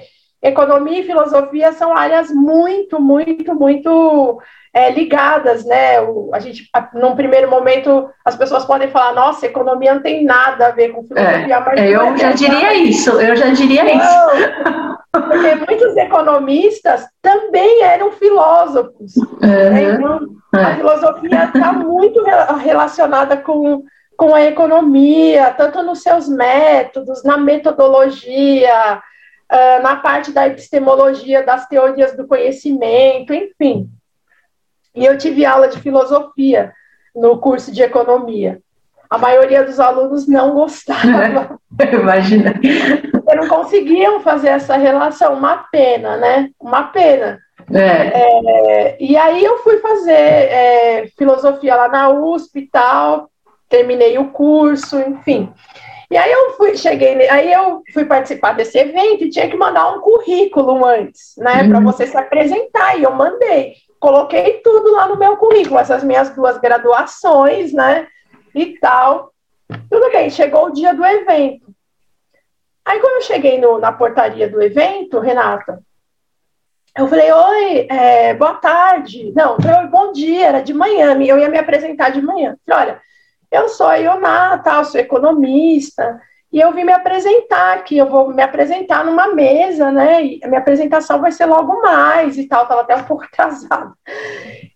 economia e filosofia são áreas muito, muito, muito é, ligadas, né? O, a gente, a, num primeiro momento, as pessoas podem falar, nossa, economia não tem nada a ver com filosofia, é, mas eu é já diria isso, eu já diria não, isso. Porque muitos economistas também eram filósofos. Né? Então, a é. filosofia está muito relacionada com, com a economia, tanto nos seus métodos, na metodologia, uh, na parte da epistemologia, das teorias do conhecimento, enfim. E eu tive aula de filosofia no curso de economia. A maioria dos alunos não gostava. Imagina. Porque não conseguiam fazer essa relação. Uma pena, né? Uma pena. É. É, e aí eu fui fazer é, filosofia lá na USP e tal, terminei o curso, enfim. E aí eu fui, cheguei, aí eu fui participar desse evento e tinha que mandar um currículo antes, né, uhum. para você se apresentar. E eu mandei, coloquei tudo lá no meu currículo, essas minhas duas graduações, né, e tal. Tudo bem, chegou o dia do evento. Aí quando eu cheguei no, na portaria do evento, Renata, eu falei, oi, é, boa tarde. Não, eu falei, bom dia, era de manhã, eu ia me apresentar de manhã. Eu falei, olha, eu sou a tá, eu sou economista, e eu vim me apresentar aqui, eu vou me apresentar numa mesa, né? E a minha apresentação vai ser logo mais e tal, estava até um pouco atrasada.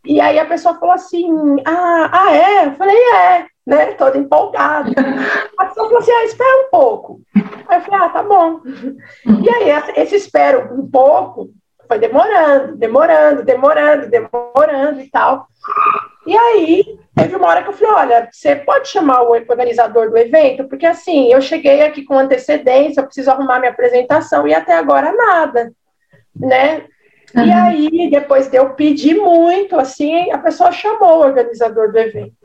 E aí a pessoa falou assim: ah, ah é? Eu falei, é, né? Toda empolgada. A pessoa falou assim: ah, espera um pouco. Aí eu falei, ah, tá bom. E aí, esse espero um pouco foi demorando, demorando, demorando, demorando e tal. E aí, teve uma hora que eu falei: olha, você pode chamar o organizador do evento? Porque assim, eu cheguei aqui com antecedência, eu preciso arrumar minha apresentação e até agora nada, né? Uhum. E aí, depois de eu pedir muito, assim, a pessoa chamou o organizador do evento.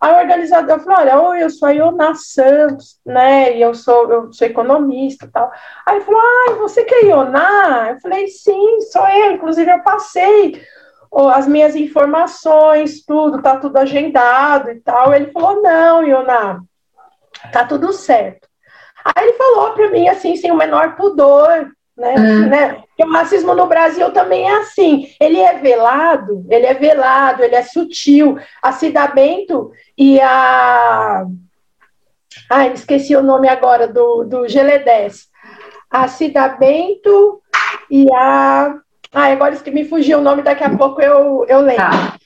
Aí o organizador falou, olha, oi, eu sou a Iona Santos, né, e eu sou, eu sou economista e tal. Aí ele falou, você que é Iona? Eu falei, sim, sou eu, inclusive eu passei as minhas informações, tudo, tá tudo agendado e tal. Ele falou, não, Iona, tá tudo certo. Aí ele falou para mim, assim, sem o menor pudor, né? Uhum. né? o racismo no Brasil também é assim. Ele é velado, ele é velado, ele é sutil. A Cida Bento e a. Ai, esqueci o nome agora do, do Geledés. A Cida Bento e a. Ai, agora que me fugiu o nome, daqui a pouco eu, eu lembro. Ah.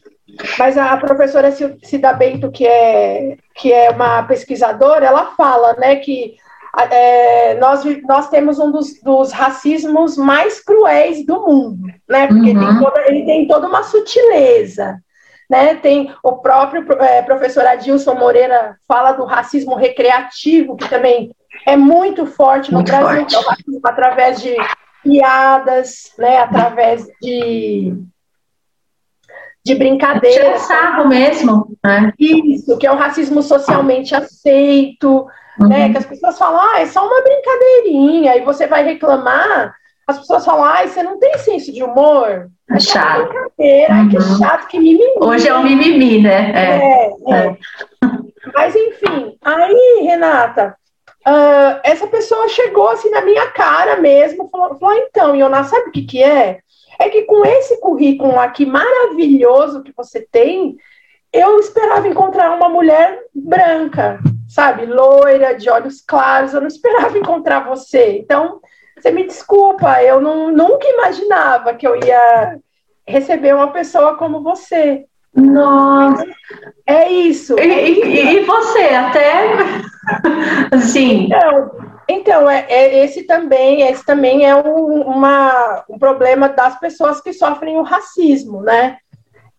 Mas a professora Cida Bento, que é, que é uma pesquisadora, ela fala né, que é, nós, nós temos um dos, dos, racismos mais cruéis do mundo, né? Porque uhum. tem toda, ele tem toda uma sutileza. Né? Tem o próprio é, professor Adilson Moreira fala do racismo recreativo, que também é muito forte no muito Brasil, forte. Racismo, através de piadas, né? através de, de brincadeiras. sarro mesmo. Né? Isso, que é o racismo socialmente aceito? Uhum. né? Que as pessoas falam, ah, é só uma brincadeirinha, e você vai reclamar, as pessoas falam, ah, você não tem senso de humor. É chato. Brincadeira, uhum. que chato, que mimimi. Hoje é o mimimi, né? É, é. é. Mas enfim, aí, Renata, uh, essa pessoa chegou assim na minha cara mesmo, falou, falou então, Iona, sabe o que que é? É que com esse currículo aqui maravilhoso que você tem, eu esperava encontrar uma mulher branca, sabe, loira, de olhos claros, eu não esperava encontrar você. Então, você me desculpa, eu não, nunca imaginava que eu ia receber uma pessoa como você. Nossa, é isso. E, e, e você, até assim. Então, então é, é, esse também, esse também é um, uma, um problema das pessoas que sofrem o racismo, né?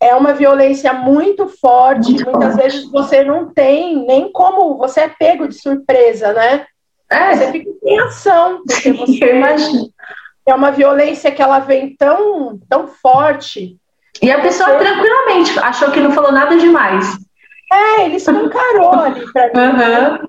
É uma violência muito forte. Muito Muitas forte. vezes você não tem nem como, você é pego de surpresa, né? É. Você fica sem ação, porque você é uma violência que ela vem tão, tão forte. E a pessoa você... tranquilamente achou que não falou nada demais. É, ele escancarou ali para mim. Uhum.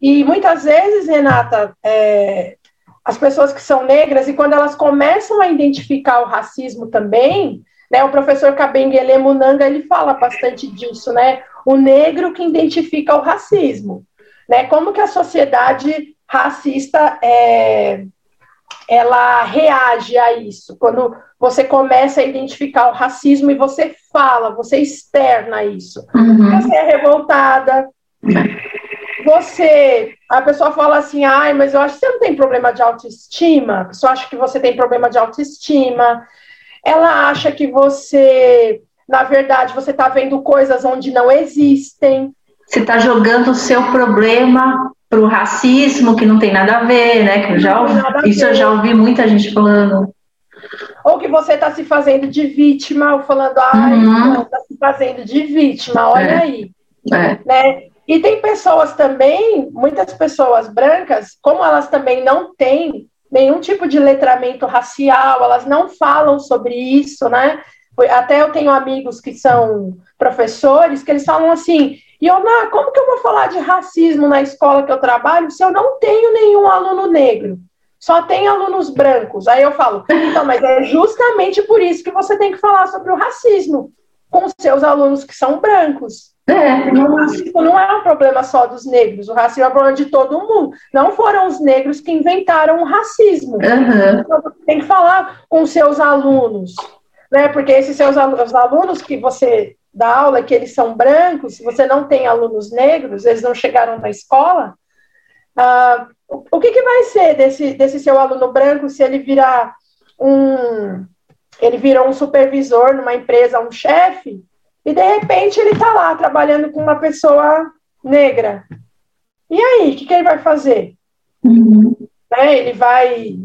E muitas vezes, Renata, é, as pessoas que são negras, e quando elas começam a identificar o racismo também, né, o professor Kabengele Munanga ele fala bastante disso, né? O negro que identifica o racismo, né? Como que a sociedade racista é, ela reage a isso quando você começa a identificar o racismo e você fala, você externa isso. Uhum. Você é revoltada, você, a pessoa fala assim, ai, mas eu acho que você não tem problema de autoestima, a pessoa acha que você tem problema de autoestima, ela acha que você, na verdade, você está vendo coisas onde não existem. Você está jogando o seu problema para o racismo, que não tem nada a ver, né? Que eu já ouvi, isso eu já ouvi muita gente falando. Ou que você está se fazendo de vítima, ou falando, ah, uhum. está se fazendo de vítima, olha é. aí. É. Né? E tem pessoas também, muitas pessoas brancas, como elas também não têm nenhum tipo de letramento racial, elas não falam sobre isso, né? Até eu tenho amigos que são professores que eles falam assim: Iona, como que eu vou falar de racismo na escola que eu trabalho se eu não tenho nenhum aluno negro? Só tem alunos brancos. Aí eu falo, então, mas é justamente por isso que você tem que falar sobre o racismo com seus alunos que são brancos. É, o racismo não é um problema só dos negros, o racismo é um problema de todo mundo. Não foram os negros que inventaram o racismo. Uhum. Então, tem que falar com seus alunos, né? Porque esses seus os alunos que você dá aula, que eles são brancos, se você não tem alunos negros, eles não chegaram na escola, ah, o que, que vai ser desse, desse seu aluno branco se ele virar um ele vira um supervisor numa empresa, um chefe? E de repente ele está lá trabalhando com uma pessoa negra. E aí, o que, que ele vai fazer? Uhum. Né? Ele vai.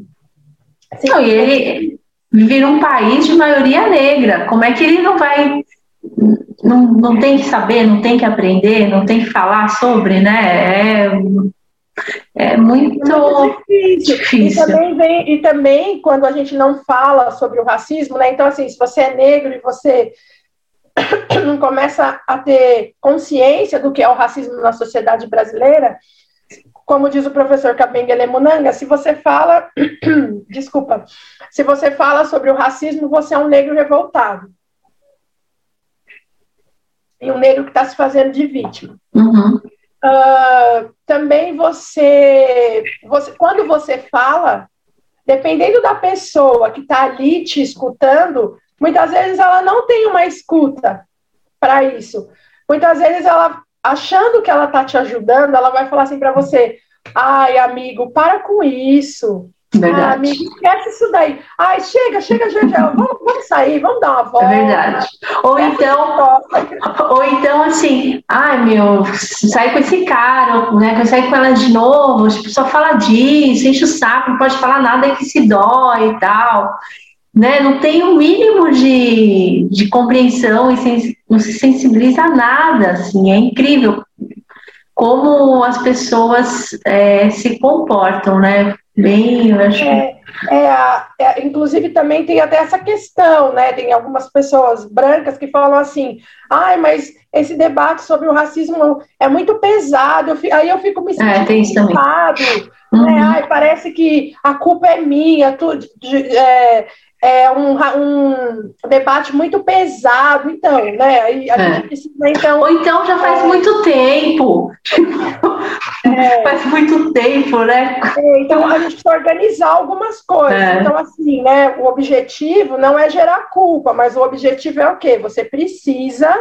Assim, Não, e ele, vive num país de maioria negra. Como é que ele não vai não, não tem que saber, não tem que aprender, não tem que falar sobre, né? É, é muito, muito difícil. difícil. E, também vem, e também, quando a gente não fala sobre o racismo, né? Então, assim, se você é negro e você começa a ter consciência do que é o racismo na sociedade brasileira, como diz o professor Kabengele Munanga, se você fala, desculpa, se você fala sobre o racismo, você é um negro revoltado e um negro que está se fazendo de vítima. Uhum. Uh, também você, você, quando você fala, dependendo da pessoa que está ali te escutando, muitas vezes ela não tem uma escuta para isso. Muitas vezes ela, achando que ela está te ajudando, ela vai falar assim para você: ai, amigo, para com isso. Verdade. Ah, amigo, esquece isso daí. Ai, chega, chega, chega, vamos, vamos sair, vamos dar uma volta. É verdade. Ou então, ou então assim, ai meu, sai com esse cara, né? Sai com ela de novo, tipo, só fala disso, enche o saco, não pode falar nada que se dói e tal. Né, não tem o um mínimo de, de compreensão e não se sensibiliza a nada, assim, é incrível como as pessoas é, se comportam, né? Bem, eu acho. É, é, é, inclusive também tem até essa questão, né? Tem algumas pessoas brancas que falam assim, ai, mas esse debate sobre o racismo é muito pesado. Eu, aí eu fico me é, sentindo culpado. Né? Uhum. Ai, parece que a culpa é minha. tudo é, é um, um debate muito pesado, então, né? a gente é. precisa, então. Ou então já faz é, muito tempo. É, faz muito tempo, né? É, então a gente precisa organizar algumas coisas. É. Então, assim, né? O objetivo não é gerar culpa, mas o objetivo é o quê? Você precisa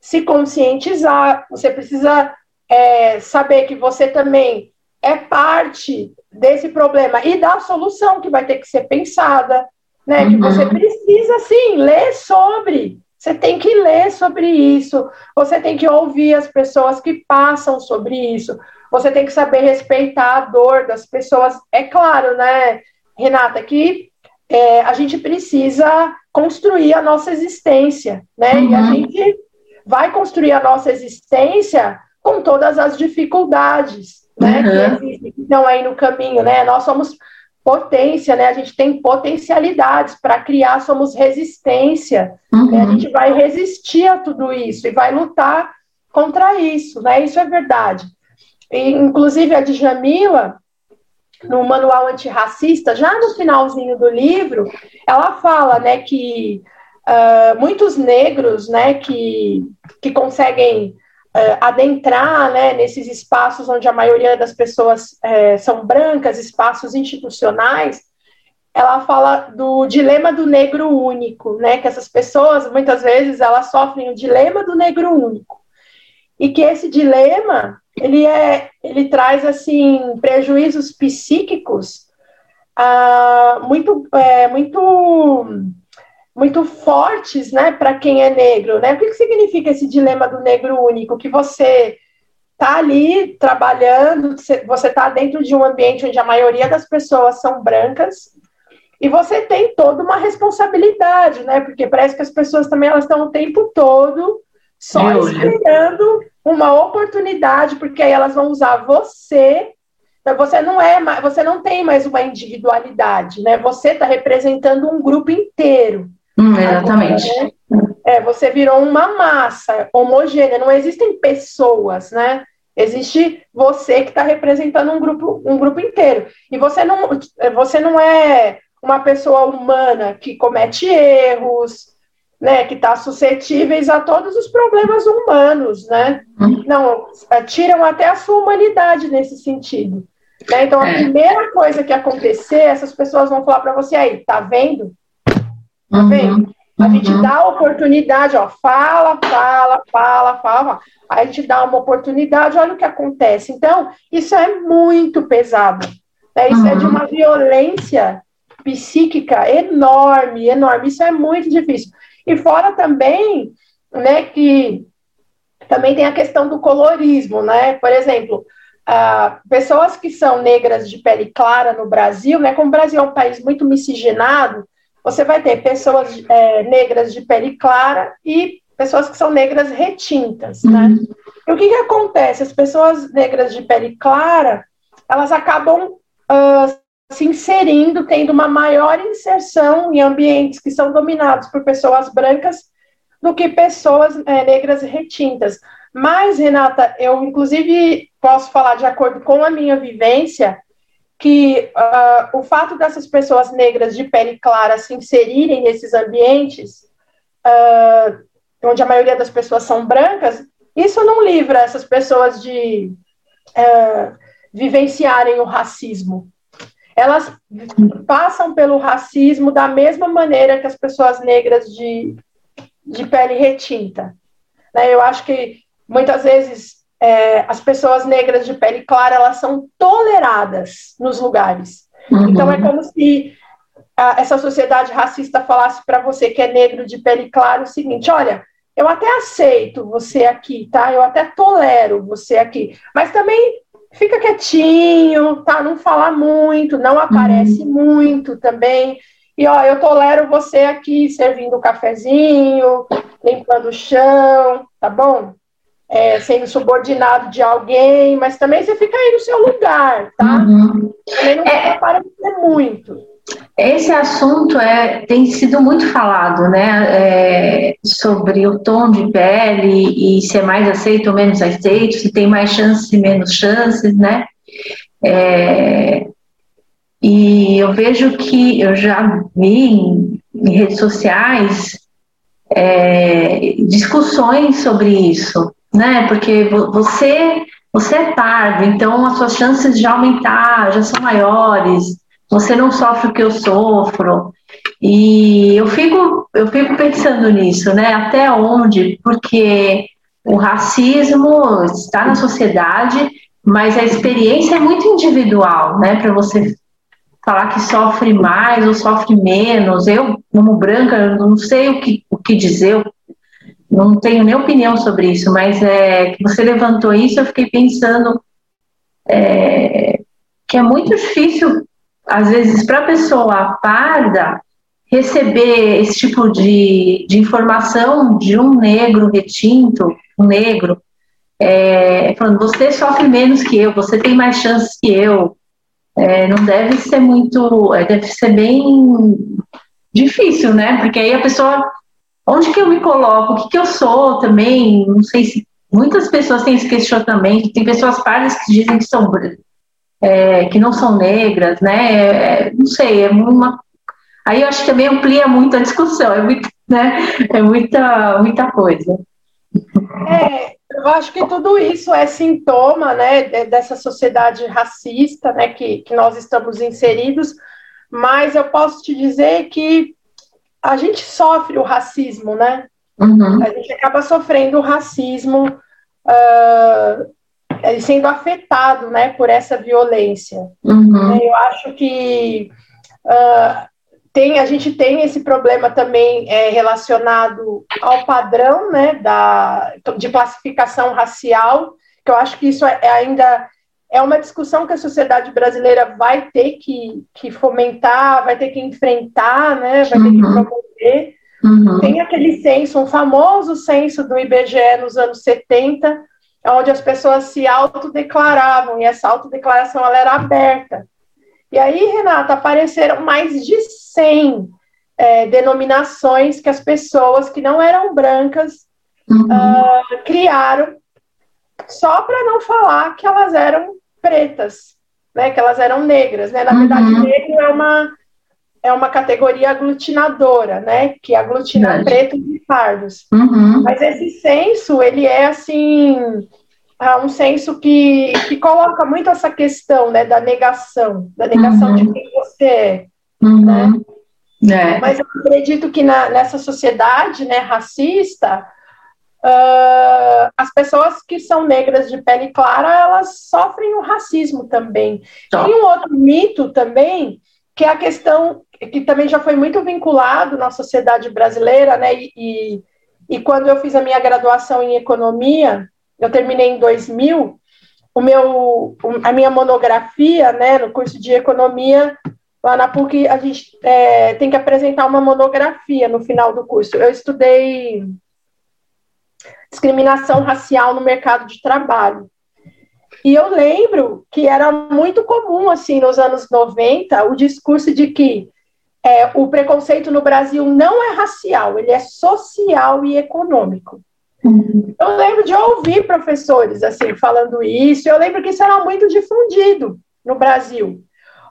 se conscientizar, você precisa é, saber que você também é parte desse problema e da solução que vai ter que ser pensada né? Uhum. Que você precisa, sim, ler sobre. Você tem que ler sobre isso. Você tem que ouvir as pessoas que passam sobre isso. Você tem que saber respeitar a dor das pessoas. É claro, né, Renata, que é, a gente precisa construir a nossa existência, né? Uhum. E a uhum. gente vai construir a nossa existência com todas as dificuldades, né? Uhum. Que estão aí no caminho, né? Nós somos potência, né? A gente tem potencialidades para criar, somos resistência. Uhum. Né? A gente vai resistir a tudo isso e vai lutar contra isso, né? Isso é verdade. E, inclusive a Djamila, no manual antirracista, já no finalzinho do livro, ela fala, né, que uh, muitos negros, né, que, que conseguem uh, adentrar né, nesses espaços onde a maioria das pessoas uh, são brancas, espaços institucionais, ela fala do dilema do negro único, né, que essas pessoas, muitas vezes, elas sofrem o dilema do negro único. E que esse dilema, ele, é, ele traz, assim, prejuízos psíquicos uh, muito, é, muito muito fortes, né, para quem é negro, né? O que, que significa esse dilema do negro único? Que você está ali trabalhando, você está dentro de um ambiente onde a maioria das pessoas são brancas e você tem toda uma responsabilidade, né? Porque parece que as pessoas também elas estão o tempo todo só Meu esperando uma oportunidade, porque aí elas vão usar você. Então você não é, você não tem mais uma individualidade, né? Você está representando um grupo inteiro. Hum, exatamente. Agora, né? É, você virou uma massa homogênea, não existem pessoas, né? Existe você que está representando um grupo, um grupo inteiro. E você não, você não é uma pessoa humana que comete erros, né? Que está suscetíveis a todos os problemas humanos, né? Hum. Não, é, tiram até a sua humanidade nesse sentido. Né? Então, a é. primeira coisa que acontecer, essas pessoas vão falar para você aí, tá vendo? Tá vendo? Uhum. A gente uhum. dá a oportunidade, ó, fala, fala, fala, fala. Aí a gente dá uma oportunidade, olha o que acontece. Então, isso é muito pesado. Né? Isso uhum. é de uhum. uma violência psíquica enorme, enorme. Isso é muito difícil. E fora também, né, que também tem a questão do colorismo, né? Por exemplo, uh, pessoas que são negras de pele clara no Brasil, né? Como o Brasil é um país muito miscigenado, você vai ter pessoas é, negras de pele clara e pessoas que são negras retintas, né? uhum. E o que, que acontece? As pessoas negras de pele clara, elas acabam uh, se inserindo, tendo uma maior inserção em ambientes que são dominados por pessoas brancas do que pessoas é, negras retintas. Mas, Renata, eu inclusive posso falar de acordo com a minha vivência que uh, o fato dessas pessoas negras de pele clara se inserirem nesses ambientes, uh, onde a maioria das pessoas são brancas, isso não livra essas pessoas de uh, vivenciarem o racismo. Elas passam pelo racismo da mesma maneira que as pessoas negras de, de pele retinta. Né? Eu acho que muitas vezes é, as pessoas negras de pele clara elas são toleradas nos lugares. Uhum. Então é como se a, essa sociedade racista falasse para você que é negro de pele clara o seguinte: olha, eu até aceito você aqui, tá? Eu até tolero você aqui, mas também fica quietinho, tá? Não fala muito, não aparece uhum. muito também. E ó, eu tolero você aqui servindo o cafezinho, limpando o chão, tá bom? É, sendo subordinado de alguém, mas também você fica aí no seu lugar, tá? Uhum. Também não é, aparecer muito. Esse assunto é, tem sido muito falado, né? É, sobre o tom de pele e se é mais aceito ou menos aceito, se tem mais chances e menos chances, né? É, e eu vejo que eu já vi em, em redes sociais é, discussões sobre isso, né? Porque você você é pardo, então as suas chances de aumentar já são maiores. Você não sofre o que eu sofro. E eu fico eu fico pensando nisso, né? Até onde? Porque o racismo está na sociedade, mas a experiência é muito individual, né? Para você falar que sofre mais ou sofre menos. Eu, como branca, não sei o que, o que dizer, não tenho nem opinião sobre isso, mas é que você levantou isso, eu fiquei pensando é, que é muito difícil, às vezes, para a pessoa parda receber esse tipo de, de informação de um negro retinto, um negro, é, falando, você sofre menos que eu, você tem mais chances que eu. É, não deve ser muito, é, deve ser bem difícil, né? Porque aí a pessoa onde que eu me coloco, o que, que eu sou também, não sei se muitas pessoas têm esse questionamento, tem pessoas pardas que dizem que são é, que não são negras, né? É, não sei, é uma. Aí eu acho que também amplia muito a discussão, é muito, né? É muita, muita coisa. É, eu acho que tudo isso é sintoma, né, dessa sociedade racista, né, que, que nós estamos inseridos. Mas eu posso te dizer que a gente sofre o racismo, né? Uhum. A gente acaba sofrendo o racismo, uh, sendo afetado, né, por essa violência. Uhum. Eu acho que uh, tem, a gente tem esse problema também é, relacionado ao padrão, né, da, de classificação racial, que eu acho que isso é, é ainda é uma discussão que a sociedade brasileira vai ter que, que fomentar, vai ter que enfrentar, né? vai ter que uhum. promover. Uhum. Tem aquele censo, um famoso censo do IBGE nos anos 70, onde as pessoas se autodeclaravam, e essa autodeclaração ela era aberta. E aí, Renata, apareceram mais de 100 é, denominações que as pessoas que não eram brancas uhum. uh, criaram só para não falar que elas eram pretas, né, que elas eram negras, né? Na uhum. verdade, negro é uma é uma categoria aglutinadora, né, que aglutina verdade. pretos e pardos. Uhum. Mas esse censo, ele é assim, é um censo que, que coloca muito essa questão, né, da negação, da negação uhum. de quem você é, uhum. né? É. Mas eu acredito que na, nessa sociedade, né, racista, Uh, as pessoas que são negras de pele clara, elas sofrem o racismo também. Tá. Tem um outro mito também, que é a questão que também já foi muito vinculado na sociedade brasileira, né? E, e, quando eu fiz a minha graduação em economia, eu terminei em 2000, o meu, a minha monografia, né, no curso de economia, Lá na PUC, a gente é, tem que apresentar uma monografia no final do curso. Eu estudei discriminação racial no mercado de trabalho. E eu lembro que era muito comum, assim, nos anos 90, o discurso de que é, o preconceito no Brasil não é racial, ele é social e econômico. Uhum. Eu lembro de ouvir professores assim falando isso, eu lembro que isso era muito difundido no Brasil.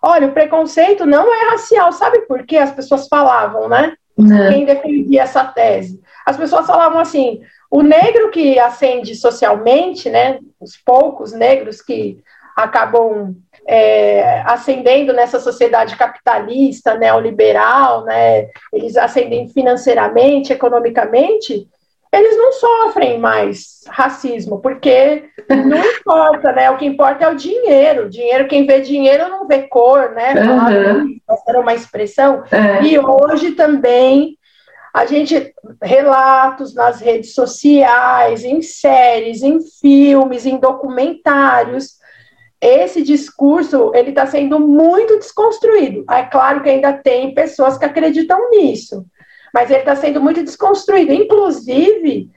Olha, o preconceito não é racial, sabe por quê? As pessoas falavam, né? Não. Quem defendia essa tese? As pessoas falavam assim: o negro que ascende socialmente, né? Os poucos negros que acabam é, ascendendo nessa sociedade capitalista, neoliberal, né? Eles ascendem financeiramente, economicamente, eles não sofrem mais racismo, porque não importa, né? O que importa é o dinheiro. Dinheiro, quem vê dinheiro não vê cor, né? Uhum. Era uma expressão. É. E hoje também a gente relatos nas redes sociais, em séries, em filmes, em documentários. Esse discurso ele está sendo muito desconstruído. É claro que ainda tem pessoas que acreditam nisso mas ele está sendo muito desconstruído. Inclusive,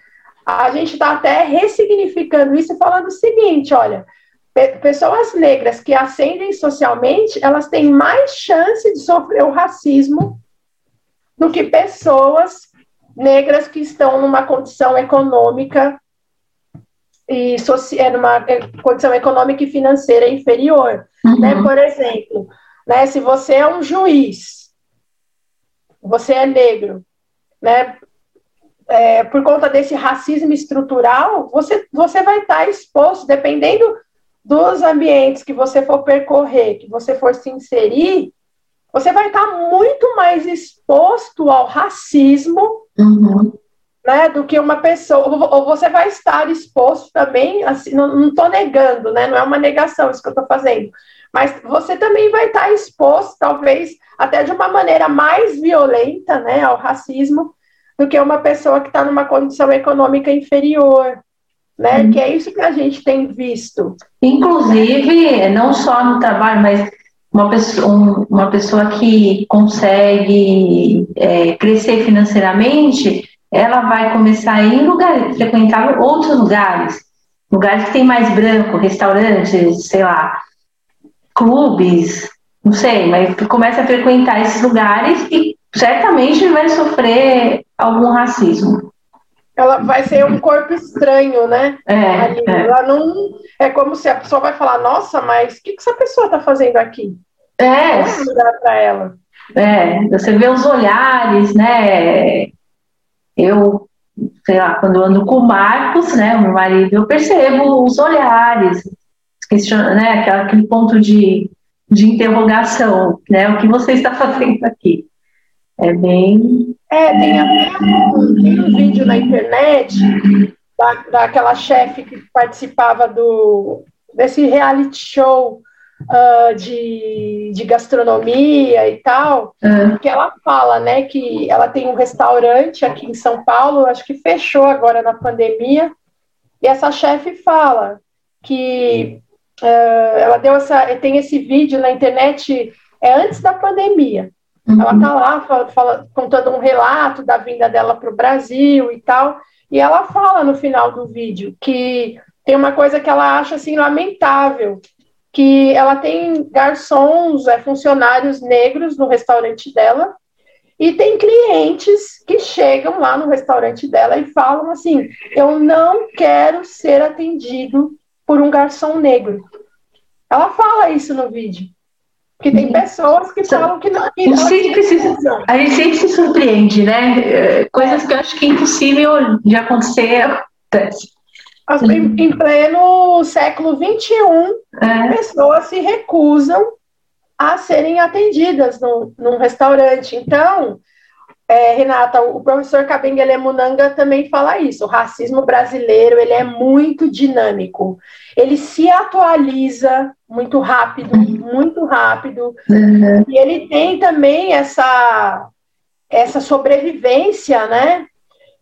a gente está até ressignificando isso falando o seguinte: olha, pessoas negras que ascendem socialmente, elas têm mais chance de sofrer o racismo do que pessoas negras que estão numa condição econômica e é numa é, condição econômica e financeira inferior. Né? Uhum. Né? Por exemplo, né, se você é um juiz, você é negro, né, é, por conta desse racismo estrutural, você, você vai estar exposto, dependendo dos ambientes que você for percorrer, que você for se inserir, você vai estar muito mais exposto ao racismo uhum. né, do que uma pessoa. Ou você vai estar exposto também, assim, não estou negando, né, não é uma negação isso que eu estou fazendo, mas você também vai estar exposto, talvez, até de uma maneira mais violenta né, ao racismo do que uma pessoa que está numa condição econômica inferior. Né? Hum. Que é isso que a gente tem visto. Inclusive, não só no trabalho, mas uma pessoa, uma pessoa que consegue é, crescer financeiramente, ela vai começar a ir em lugares, frequentar outros lugares, lugares que tem mais branco, restaurantes, sei lá, clubes, não sei, mas começa a frequentar esses lugares e certamente vai sofrer algum racismo. Ela vai ser um corpo estranho, né? É, é. Ela não. É como se a pessoa vai falar, nossa, mas o que, que essa pessoa está fazendo aqui? É. para ela. É, você vê os olhares, né? Eu, sei lá, quando eu ando com o Marcos, né, o meu marido, eu percebo os olhares, né, aquele ponto de, de interrogação, né? O que você está fazendo aqui? É bem. É, tem até um, tem um vídeo na internet da, daquela chefe que participava do, desse reality show uh, de, de gastronomia e tal, uhum. que ela fala, né, que ela tem um restaurante aqui em São Paulo, acho que fechou agora na pandemia, e essa chefe fala que uh, ela deu essa, tem esse vídeo na internet é antes da pandemia. Uhum. Ela está lá fala, fala, contando um relato da vinda dela para o Brasil e tal. E ela fala no final do vídeo que tem uma coisa que ela acha assim lamentável, que ela tem garçons, é, funcionários negros no restaurante dela, e tem clientes que chegam lá no restaurante dela e falam assim: eu não quero ser atendido por um garçom negro. Ela fala isso no vídeo. Porque tem pessoas que falam que não. Que a, gente sempre se, a gente sempre se surpreende, né? É, coisas que eu acho que é impossível de acontecer acontece. Em, em pleno século XXI, é. pessoas se recusam a serem atendidas no, num restaurante. Então, é, Renata, o professor Kabengele Munanga também fala isso. O racismo brasileiro ele é muito dinâmico. Ele se atualiza muito rápido, muito rápido. Uhum. E ele tem também essa essa sobrevivência, né?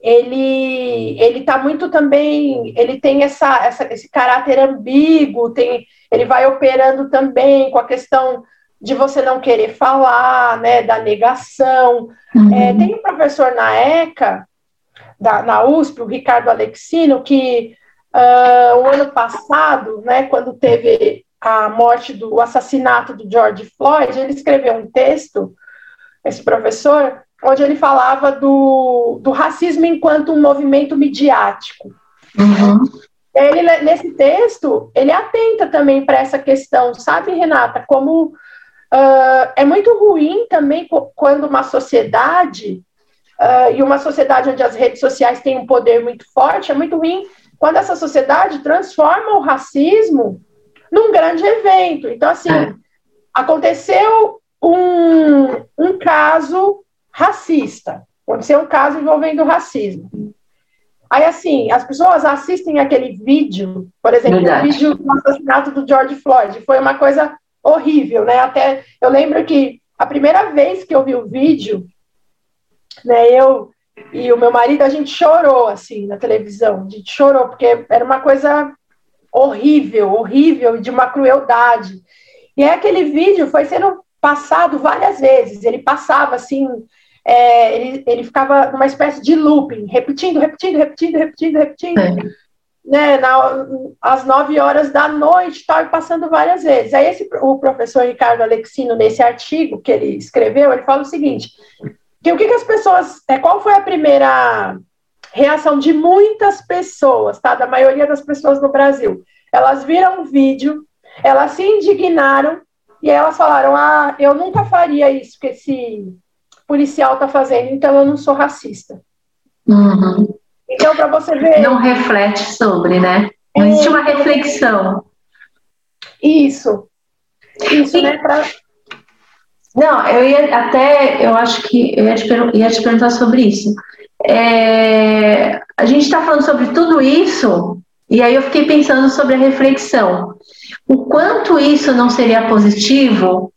Ele ele está muito também. Ele tem essa, essa esse caráter ambíguo. Tem ele vai operando também com a questão de você não querer falar, né, da negação. Uhum. É, tem um professor na ECA, da, na USP, o Ricardo Alexino, que uh, o ano passado, né, quando teve a morte do o assassinato do George Floyd, ele escreveu um texto, esse professor, onde ele falava do, do racismo enquanto um movimento midiático. Uhum. Ele, nesse texto, ele atenta também para essa questão, sabe, Renata? Como uh, é muito ruim também quando uma sociedade, uh, e uma sociedade onde as redes sociais têm um poder muito forte, é muito ruim quando essa sociedade transforma o racismo num grande evento. Então, assim, é. aconteceu um, um caso racista, aconteceu um caso envolvendo racismo. Aí, assim, as pessoas assistem aquele vídeo, por exemplo, Verdade. o vídeo do assassinato do George Floyd, foi uma coisa horrível, né? Até eu lembro que a primeira vez que eu vi o vídeo, né, eu e o meu marido, a gente chorou, assim, na televisão, a gente chorou, porque era uma coisa horrível, horrível, de uma crueldade. E aquele vídeo foi sendo passado várias vezes, ele passava, assim, é, ele, ele ficava numa espécie de looping, repetindo, repetindo, repetindo, repetindo, repetindo, é. Né, na, às nove horas da noite, tal, e passando várias vezes. Aí esse, o professor Ricardo Alexino, nesse artigo que ele escreveu, ele fala o seguinte, que o que, que as pessoas, é, qual foi a primeira reação de muitas pessoas, tá, da maioria das pessoas no Brasil? Elas viram o vídeo, elas se indignaram, e elas falaram, ah, eu nunca faria isso que esse policial está fazendo, então eu não sou racista. Uhum. Então, para você ver. Não reflete sobre, né? Não é... existe uma reflexão. Isso. Isso, e... né? Pra... Não, eu ia até, eu acho que eu ia te, ia te perguntar sobre isso. É, a gente está falando sobre tudo isso, e aí eu fiquei pensando sobre a reflexão. O quanto isso não seria positivo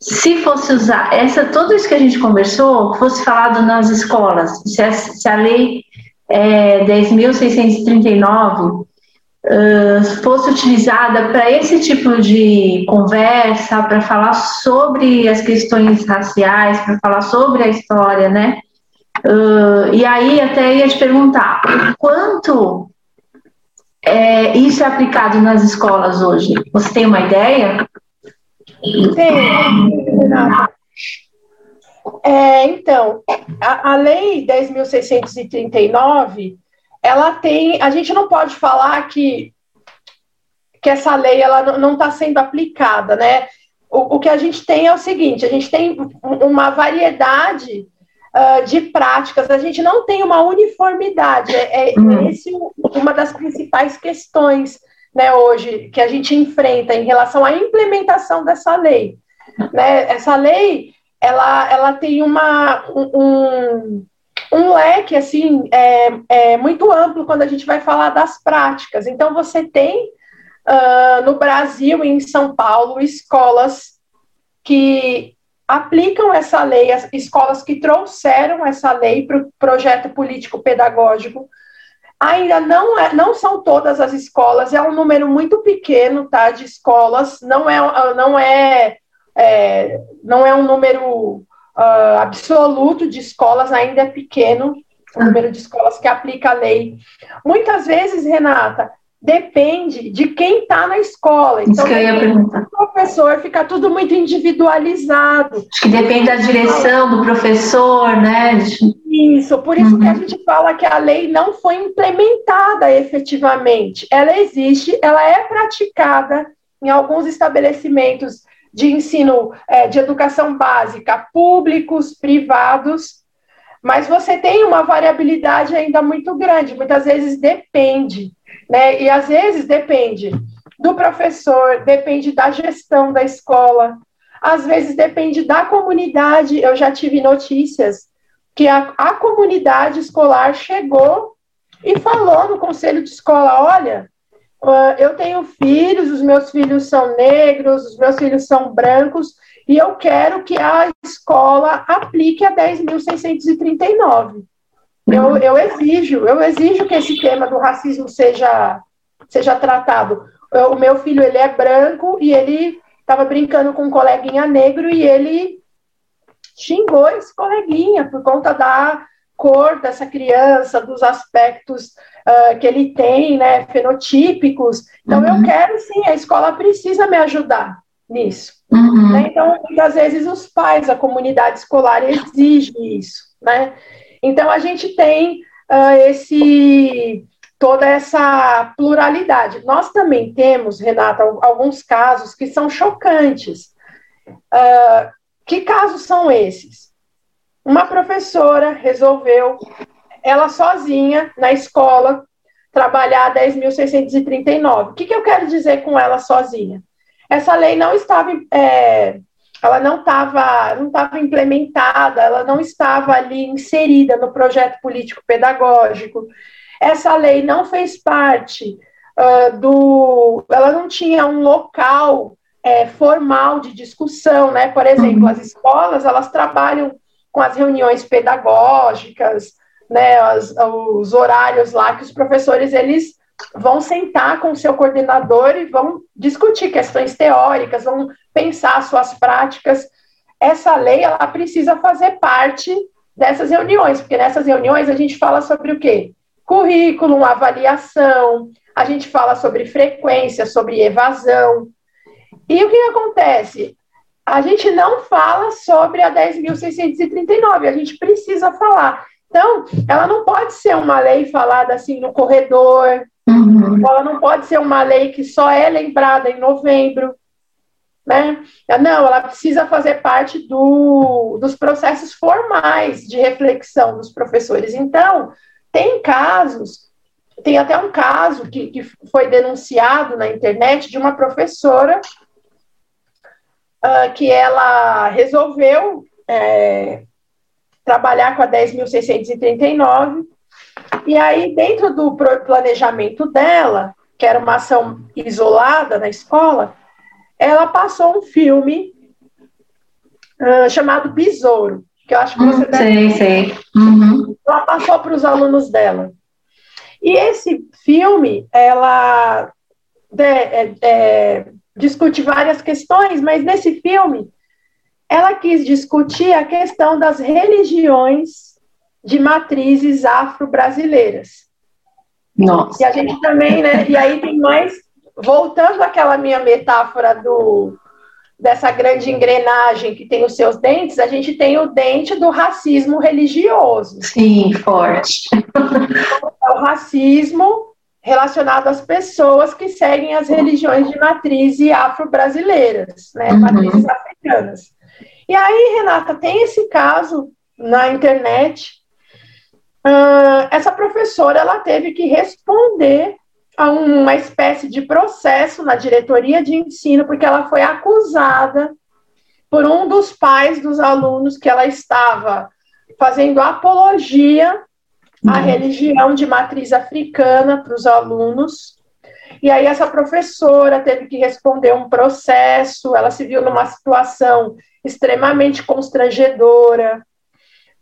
se fosse usar essa tudo isso que a gente conversou fosse falado nas escolas, se a, se a lei é, 10.639 uh, fosse utilizada para esse tipo de conversa, para falar sobre as questões raciais, para falar sobre a história, né? Uh, e aí até ia te perguntar, quanto é, isso é aplicado nas escolas hoje? Você tem uma ideia? Renata. É, então, a, a lei 10.639, ela tem, a gente não pode falar que, que essa lei ela não está sendo aplicada, né? O, o, que a gente tem é o seguinte, a gente tem uma variedade uh, de práticas, a gente não tem uma uniformidade, é, é uhum. esse uma das principais questões né, hoje que a gente enfrenta em relação à implementação dessa lei. Né? Essa lei ela, ela tem uma, um, um leque assim é, é muito amplo quando a gente vai falar das práticas. Então você tem uh, no Brasil e em São Paulo escolas que aplicam essa lei, as escolas que trouxeram essa lei para o projeto político pedagógico Ainda não, é, não são todas as escolas, é um número muito pequeno tá, de escolas, não é, não é, é não é um número uh, absoluto de escolas, ainda é pequeno o número de escolas que aplica a lei. Muitas vezes, Renata, depende de quem está na escola. Então, Isso que eu ia perguntar. O professor fica tudo muito individualizado. Acho que depende da direção do professor, né? Isso, por isso uhum. que a uhum. gente fala que a lei não foi implementada efetivamente. Ela existe, ela é praticada em alguns estabelecimentos de ensino é, de educação básica, públicos, privados, mas você tem uma variabilidade ainda muito grande, muitas vezes depende né? E às vezes depende do professor, depende da gestão da escola, às vezes depende da comunidade. Eu já tive notícias que a, a comunidade escolar chegou e falou no conselho de escola: olha, eu tenho filhos, os meus filhos são negros, os meus filhos são brancos, e eu quero que a escola aplique a 10.639. Eu, eu exijo, eu exijo que esse tema do racismo seja, seja tratado. Eu, o meu filho ele é branco e ele estava brincando com um coleguinha negro e ele xingou esse coleguinha por conta da cor dessa criança, dos aspectos uh, que ele tem, né, fenotípicos. Então, uhum. eu quero sim, a escola precisa me ajudar nisso. Uhum. Né? Então, muitas vezes os pais, a comunidade escolar exige isso, né? Então, a gente tem uh, esse toda essa pluralidade. Nós também temos, Renata, alguns casos que são chocantes. Uh, que casos são esses? Uma professora resolveu, ela sozinha, na escola, trabalhar 10.639. O que, que eu quero dizer com ela sozinha? Essa lei não estava, é, ela não estava, não estava implementada, ela não estava ali inserida no projeto político pedagógico. Essa lei não fez parte uh, do, ela não tinha um local é, formal de discussão, né? Por exemplo, as escolas elas trabalham com as reuniões pedagógicas, né? As, os horários lá que os professores eles vão sentar com o seu coordenador e vão discutir questões teóricas, vão pensar suas práticas. Essa lei ela precisa fazer parte dessas reuniões, porque nessas reuniões a gente fala sobre o quê? Currículo, avaliação, a gente fala sobre frequência, sobre evasão, e o que acontece? A gente não fala sobre a 10.639, a gente precisa falar. Então, ela não pode ser uma lei falada assim no corredor, uhum. ela não pode ser uma lei que só é lembrada em novembro. Né? Não, ela precisa fazer parte do, dos processos formais de reflexão dos professores. Então, tem casos, tem até um caso que, que foi denunciado na internet de uma professora uh, que ela resolveu é, trabalhar com a 10.639, e aí, dentro do planejamento dela, que era uma ação isolada na escola, ela passou um filme uh, chamado Besouro, que eu acho que você hum, deve... Sei, sei. Uhum. Ela passou para os alunos dela. E esse filme, ela é, é, discute várias questões, mas nesse filme ela quis discutir a questão das religiões de matrizes afro-brasileiras. Nossa. E a gente também, né? E aí tem mais, voltando àquela minha metáfora do dessa grande engrenagem que tem os seus dentes, a gente tem o dente do racismo religioso. Sim, forte. É o racismo relacionado às pessoas que seguem as religiões de matriz afro-brasileiras, né, uhum. matrizes africanas. E aí, Renata, tem esse caso na internet. Uh, essa professora ela teve que responder a uma espécie de processo na diretoria de ensino, porque ela foi acusada por um dos pais dos alunos que ela estava fazendo apologia a uhum. religião de matriz africana para os alunos. E aí essa professora teve que responder um processo, ela se viu numa situação extremamente constrangedora,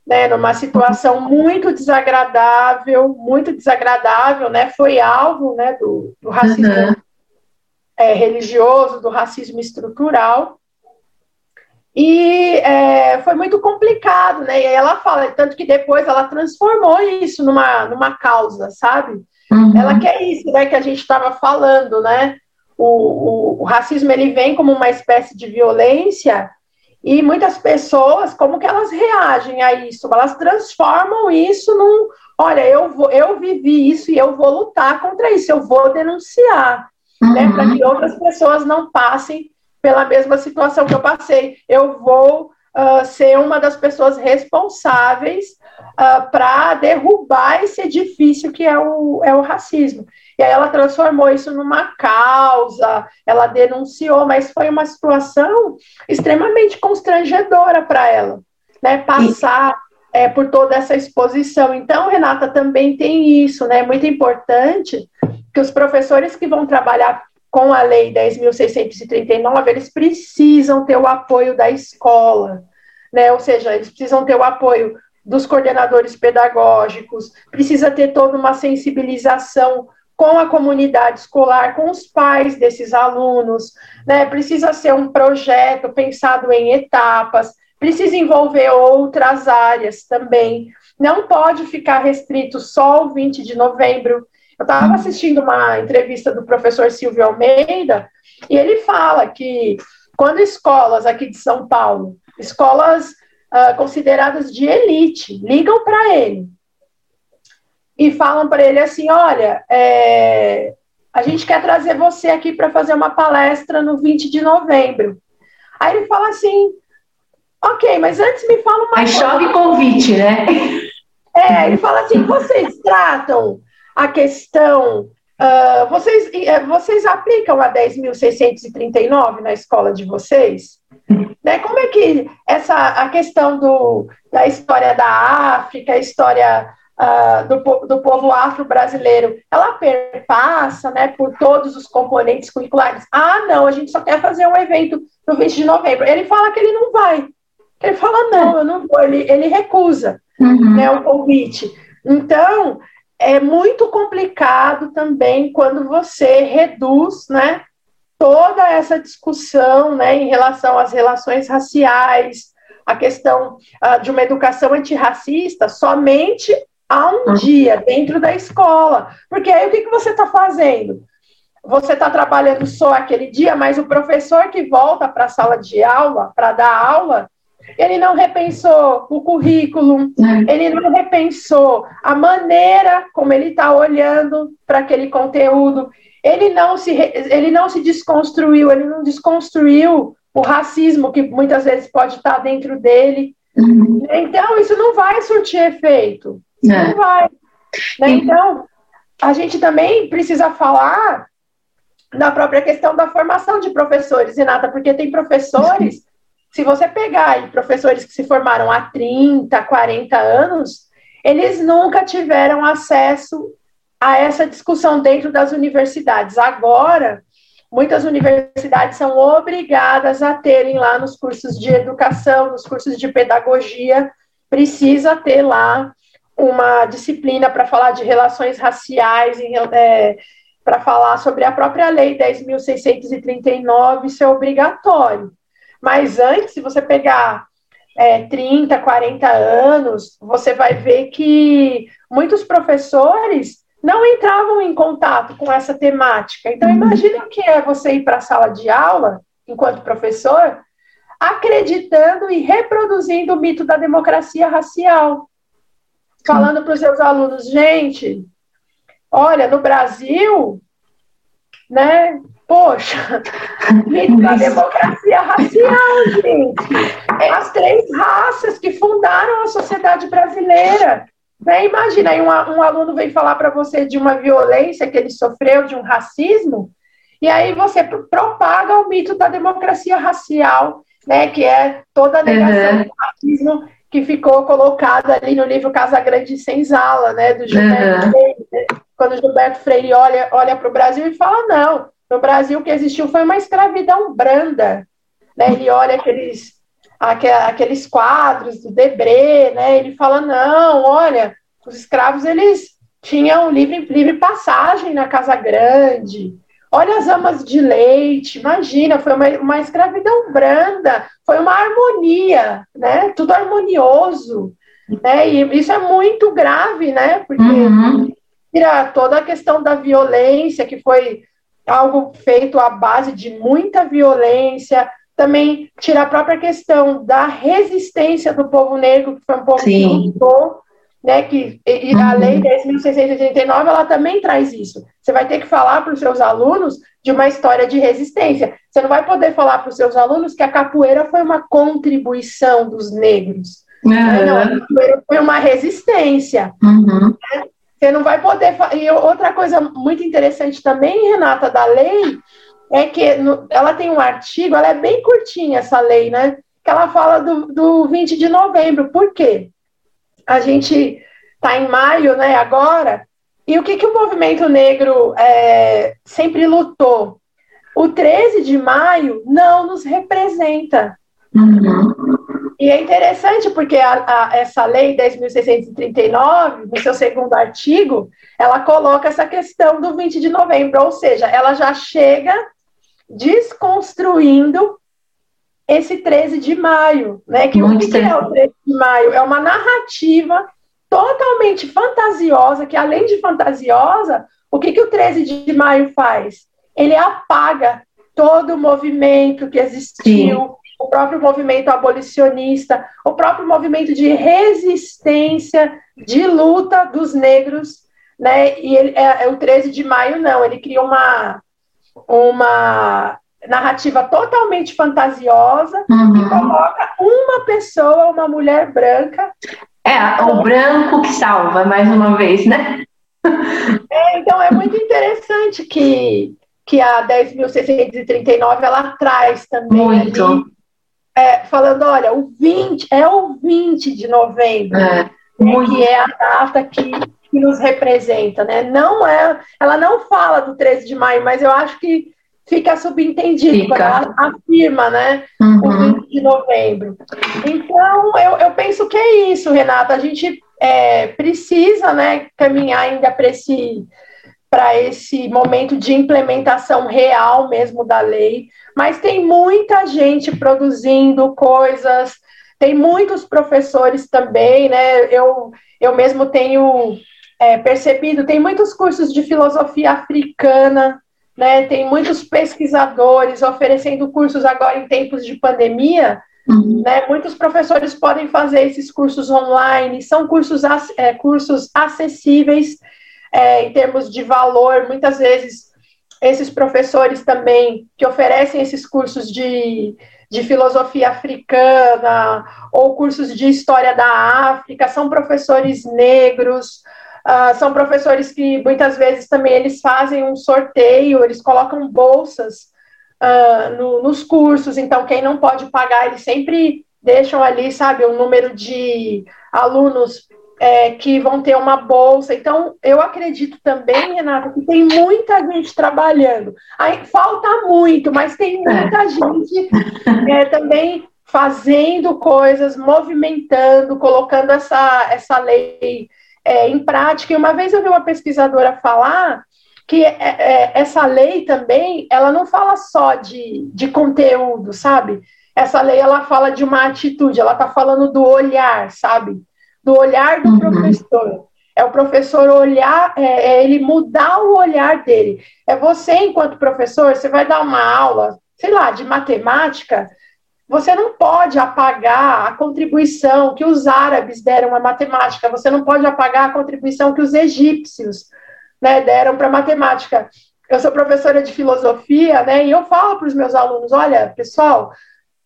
né, numa situação muito desagradável, muito desagradável, né, foi alvo, né, do, do racismo uhum. é, religioso, do racismo estrutural, e é, foi muito complicado, né? E aí ela fala, tanto que depois ela transformou isso numa, numa causa, sabe? Uhum. Ela quer isso, né? Que a gente estava falando, né? O, o, o, racismo ele vem como uma espécie de violência e muitas pessoas, como que elas reagem a isso? Elas transformam isso num, olha, eu vou, eu vivi isso e eu vou lutar contra isso, eu vou denunciar, né? uhum. né? Para que outras pessoas não passem pela mesma situação que eu passei. Eu vou uh, ser uma das pessoas responsáveis uh, para derrubar esse edifício que é o, é o racismo. E aí ela transformou isso numa causa, ela denunciou, mas foi uma situação extremamente constrangedora para ela, né? Passar é, por toda essa exposição. Então, Renata, também tem isso, né? Muito importante que os professores que vão trabalhar com a Lei 10.639, eles precisam ter o apoio da escola, né? ou seja, eles precisam ter o apoio dos coordenadores pedagógicos, precisa ter toda uma sensibilização com a comunidade escolar, com os pais desses alunos, né? Precisa ser um projeto pensado em etapas, precisa envolver outras áreas também. Não pode ficar restrito só ao 20 de novembro. Eu estava assistindo uma entrevista do professor Silvio Almeida, e ele fala que quando escolas aqui de São Paulo, escolas uh, consideradas de elite, ligam para ele e falam para ele assim: olha, é, a gente quer trazer você aqui para fazer uma palestra no 20 de novembro. Aí ele fala assim: ok, mas antes me fala uma Aí coisa. chove convite, né? É, ele fala assim: vocês tratam a questão. Uh, vocês, uh, vocês aplicam a 10.639 na escola de vocês? Né? Como é que essa a questão do, da história da África, a história uh, do, do povo afro-brasileiro, ela perpassa né, por todos os componentes curriculares. Ah, não, a gente só quer fazer um evento no 20 de novembro. Ele fala que ele não vai. Ele fala, não, eu não vou, ele, ele recusa uhum. né, o convite. Então, é muito complicado também quando você reduz né, toda essa discussão né, em relação às relações raciais, a questão uh, de uma educação antirracista somente a um dia dentro da escola. Porque aí o que, que você está fazendo? Você está trabalhando só aquele dia, mas o professor que volta para a sala de aula, para dar aula, ele não repensou o currículo, é. ele não repensou a maneira como ele está olhando para aquele conteúdo, ele não, se, ele não se desconstruiu, ele não desconstruiu o racismo que muitas vezes pode estar tá dentro dele. Uhum. Então, isso não vai surtir efeito. É. Não vai. Né? Então, a gente também precisa falar da própria questão da formação de professores, Renata, porque tem professores, se você pegar aí professores que se formaram há 30, 40 anos, eles nunca tiveram acesso a essa discussão dentro das universidades. Agora, muitas universidades são obrigadas a terem lá nos cursos de educação, nos cursos de pedagogia, precisa ter lá uma disciplina para falar de relações raciais, é, para falar sobre a própria lei 10.639, isso é obrigatório. Mas antes, se você pegar é, 30, 40 anos, você vai ver que muitos professores não entravam em contato com essa temática. Então, uhum. imagine o que é você ir para a sala de aula, enquanto professor, acreditando e reproduzindo o mito da democracia racial falando para os seus alunos, gente, olha, no Brasil, né? Poxa, a democracia racial, gente. É as três raças que fundaram a sociedade brasileira. Né? Imagina aí um, um aluno vem falar para você de uma violência que ele sofreu, de um racismo, e aí você propaga o mito da democracia racial, né? Que é toda a negação uhum. do racismo que ficou colocado ali no livro Casa Grande e Senzala, né, do Gilberto uhum. Freire, né? quando o Gilberto Freire olha, olha para o Brasil e fala, não, no Brasil o que existiu foi uma escravidão branda, né, ele olha aqueles, aqueles quadros do Debré, né, ele fala, não, olha, os escravos, eles tinham livre, livre passagem na Casa Grande, Olha as amas de leite, imagina, foi uma, uma escravidão branda, foi uma harmonia, né? Tudo harmonioso, né? E isso é muito grave, né? Porque uhum. tira toda a questão da violência, que foi algo feito à base de muita violência, também tira a própria questão da resistência do povo negro, que foi um povo Sim. que lutou né, que e a uhum. lei 10.689 ela também traz isso. Você vai ter que falar para os seus alunos de uma história de resistência. Você não vai poder falar para os seus alunos que a capoeira foi uma contribuição dos negros. Uhum. Não, a capoeira foi uma resistência. Uhum. Né? Você não vai poder. E outra coisa muito interessante também, Renata, da lei, é que no, ela tem um artigo, ela é bem curtinha, essa lei, né? Que ela fala do, do 20 de novembro. Por quê? A gente está em maio, né, agora, e o que, que o movimento negro é, sempre lutou? O 13 de maio não nos representa. Uhum. E é interessante porque a, a, essa lei 10.639, no seu segundo artigo, ela coloca essa questão do 20 de novembro, ou seja, ela já chega desconstruindo esse 13 de maio, né? Que o que é o 13 de maio? É uma narrativa totalmente fantasiosa, que além de fantasiosa, o que, que o 13 de maio faz? Ele apaga todo o movimento que existiu, Sim. o próprio movimento abolicionista, o próprio movimento de resistência, de luta dos negros, né? E ele, é, é o 13 de maio, não, ele cria uma, uma narrativa totalmente fantasiosa uhum. e coloca uma pessoa, uma mulher branca. É, o branco que salva, mais uma vez, né? É, então é muito interessante que, que a 10.639 ela traz também muito. Ali, é, falando, olha, o 20 é o 20 de novembro, é, né, que é a data que, que nos representa, né? Não é, ela não fala do 13 de maio, mas eu acho que fica subentendido fica. ela afirma, né? Uhum. O 20 de novembro. Então, eu, eu penso que é isso, Renata. A gente é, precisa, né, caminhar ainda para esse para esse momento de implementação real mesmo da lei, mas tem muita gente produzindo coisas, tem muitos professores também, né? Eu, eu mesmo tenho é, percebido, tem muitos cursos de filosofia africana né? Tem muitos pesquisadores oferecendo cursos agora em tempos de pandemia. Uhum. Né? Muitos professores podem fazer esses cursos online, são cursos, é, cursos acessíveis é, em termos de valor. Muitas vezes, esses professores também que oferecem esses cursos de, de filosofia africana ou cursos de história da África são professores negros, Uh, são professores que muitas vezes também eles fazem um sorteio, eles colocam bolsas uh, no, nos cursos, então quem não pode pagar, eles sempre deixam ali, sabe, um número de alunos é, que vão ter uma bolsa. Então, eu acredito também, Renata, que tem muita gente trabalhando. Aí, falta muito, mas tem muita é. gente é, também fazendo coisas, movimentando, colocando essa, essa lei é, em prática. E uma vez eu vi uma pesquisadora falar que é, é, essa lei também, ela não fala só de, de conteúdo, sabe? Essa lei, ela fala de uma atitude, ela está falando do olhar, sabe? Do olhar do uhum. professor. É o professor olhar, é, é ele mudar o olhar dele. É você, enquanto professor, você vai dar uma aula, sei lá, de matemática, você não pode apagar a contribuição que os árabes deram à matemática, você não pode apagar a contribuição que os egípcios né, deram para a matemática. Eu sou professora de filosofia, né, e eu falo para os meus alunos: olha, pessoal,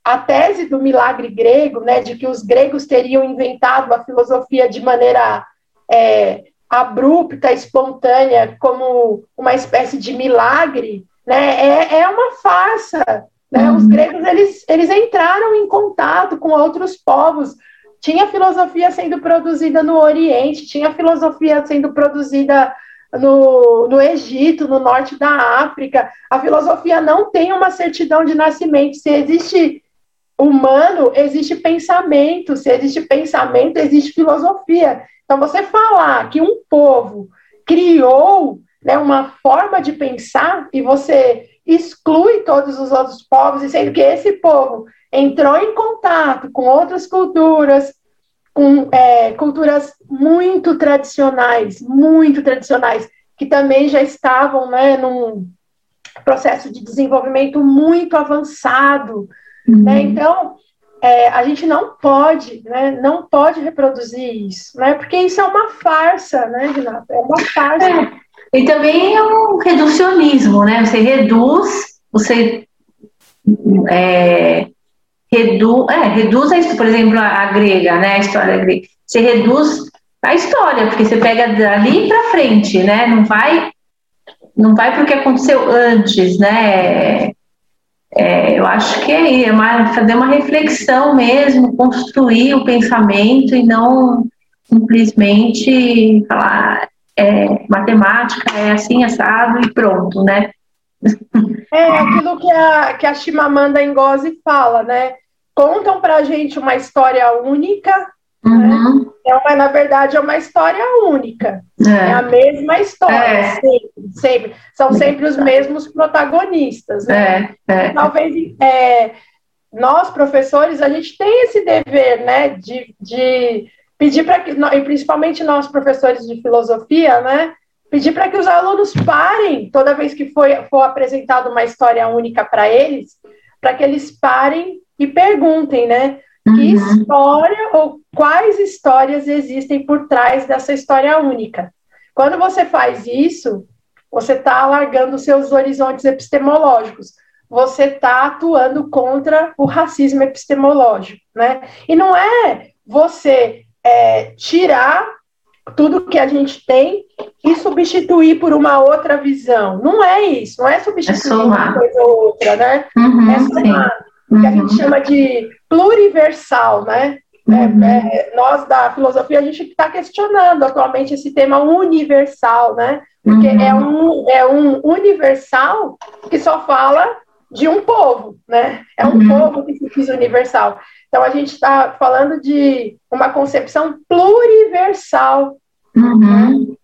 a tese do milagre grego, né, de que os gregos teriam inventado a filosofia de maneira é, abrupta, espontânea, como uma espécie de milagre, né, é, é uma farsa. Né? Uhum. Os gregos eles, eles entraram em contato com outros povos. Tinha filosofia sendo produzida no Oriente, tinha filosofia sendo produzida no, no Egito, no norte da África. A filosofia não tem uma certidão de nascimento. Se existe humano, existe pensamento. Se existe pensamento, existe filosofia. Então, você falar que um povo criou né, uma forma de pensar e você exclui todos os outros povos, e sendo que esse povo entrou em contato com outras culturas, com é, culturas muito tradicionais, muito tradicionais, que também já estavam né, num processo de desenvolvimento muito avançado. Uhum. Né? Então, é, a gente não pode, né, não pode reproduzir isso, né, porque isso é uma farsa, né, Renata? É uma farsa. É. E também é um reducionismo, né? Você reduz, você é, redu, é, reduz, a, por exemplo, a, a, grega, né? A história grega. Você reduz a história, porque você pega dali para frente, né? Não vai, não vai para o que aconteceu antes, né? É, eu acho que é, é uma, fazer uma reflexão mesmo, construir o pensamento e não simplesmente falar é, matemática é assim, assado e pronto, né? É aquilo que a, que a Chimamanda Ngozi fala, né? contam para a gente uma história única, né? uhum. né? é uma, na verdade, é uma história única. É, é a mesma história, é. sempre, sempre. São sempre os mesmos protagonistas. Né? É. é. Talvez é, nós, professores, a gente tem esse dever né, de, de pedir para que, e principalmente nós, professores de filosofia, né? Pedir para que os alunos parem toda vez que for, for apresentada uma história única para eles, para que eles parem e perguntem, né? Que uhum. história ou quais histórias existem por trás dessa história única? Quando você faz isso, você está alargando seus horizontes epistemológicos. Você está atuando contra o racismo epistemológico, né? E não é você é, tirar tudo que a gente tem e substituir por uma outra visão. Não é isso, não é substituir é uma coisa ou outra, né? Uhum, é somar. Uhum. Que a gente chama de pluriversal, né? É, uhum. É, nós da filosofia a gente está questionando atualmente esse tema universal, né? Porque uhum. é, um, é um universal que só fala de um povo, né? É um uhum. povo que se diz universal. Então a gente está falando de uma concepção pluriversal. Uhum.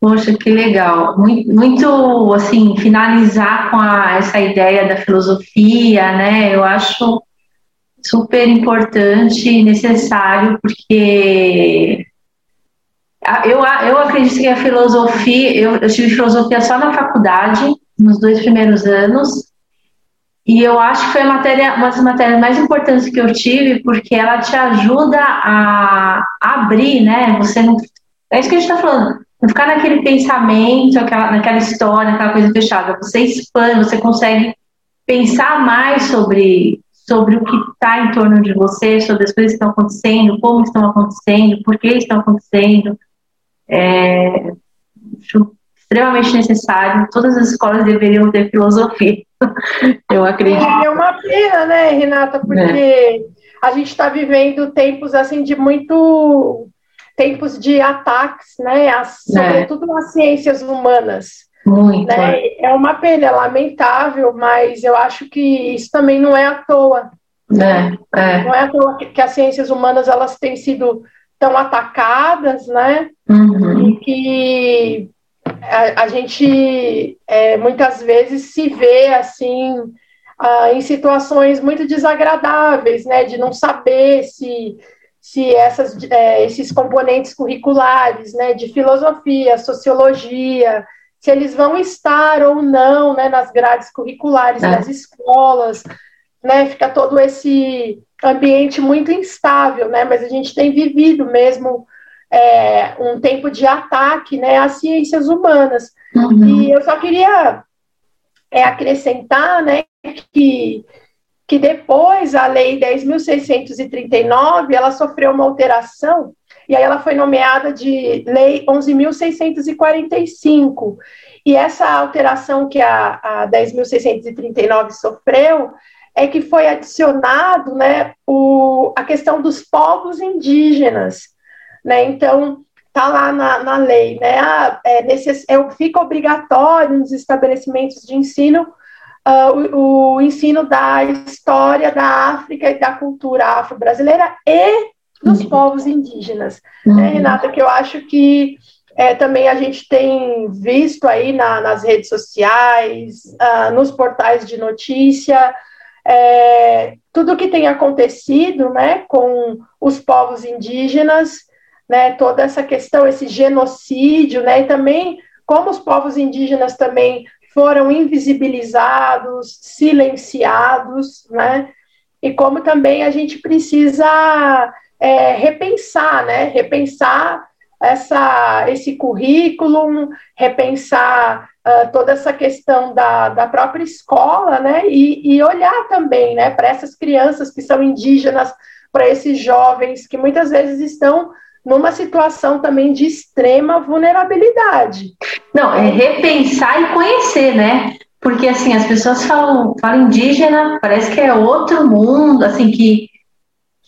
Poxa, que legal. Muito, muito, assim, finalizar com a, essa ideia da filosofia, né? Eu acho super importante e necessário, porque eu, eu acredito que a filosofia, eu, eu tive filosofia só na faculdade, nos dois primeiros anos, e eu acho que foi matéria, uma das matérias mais importantes que eu tive, porque ela te ajuda a abrir, né? Você não. É isso que a gente está falando. Não ficar naquele pensamento, aquela, naquela história, aquela coisa fechada. Você expande, você consegue pensar mais sobre, sobre o que está em torno de você, sobre as coisas que estão acontecendo, como estão acontecendo, por que estão acontecendo. É, extremamente necessário. Todas as escolas deveriam ter filosofia. Eu acredito. É uma pena, né, Renata? Porque é. a gente está vivendo tempos assim de muito tempos de ataques, né? As, sobretudo é. nas ciências humanas. Muito. Né? É uma pena, é lamentável, mas eu acho que isso também não é à toa. É, é. Não é à toa que, que, as ciências humanas elas têm sido tão atacadas, né? Uhum. E que a, a gente é, muitas vezes se vê assim ah, em situações muito desagradáveis, né, de não saber se se essas, é, esses componentes curriculares, né, de filosofia, sociologia, se eles vão estar ou não, né, nas grades curriculares é. das escolas, né, fica todo esse ambiente muito instável, né, mas a gente tem vivido mesmo é, um tempo de ataque né, às ciências humanas. Uhum. E eu só queria é, acrescentar né, que, que depois a Lei 10.639 ela sofreu uma alteração e aí ela foi nomeada de Lei 11.645. E essa alteração que a, a 10.639 sofreu é que foi adicionado né, o, a questão dos povos indígenas né? Então, está lá na, na lei, né? Ah, é, necess, é, fica obrigatório nos estabelecimentos de ensino uh, o, o, ensino da história da África e da cultura afro-brasileira e dos uhum. povos indígenas. Né, uhum. Né, Renata, que eu acho que é, também a gente tem visto aí na, nas redes sociais, uh, nos portais de notícia, é, tudo que tem acontecido né, com os povos indígenas né, toda essa questão, esse genocídio, né, e também como os povos indígenas também foram invisibilizados, silenciados, né, e como também a gente precisa é, repensar, né, repensar essa, esse currículo, repensar uh, toda essa questão da, da própria escola, né, e, e olhar também, né, para essas crianças que são indígenas, para esses jovens que muitas vezes estão numa situação também de extrema vulnerabilidade. Não, é repensar e conhecer, né? Porque assim, as pessoas falam, falam indígena, parece que é outro mundo, assim, que,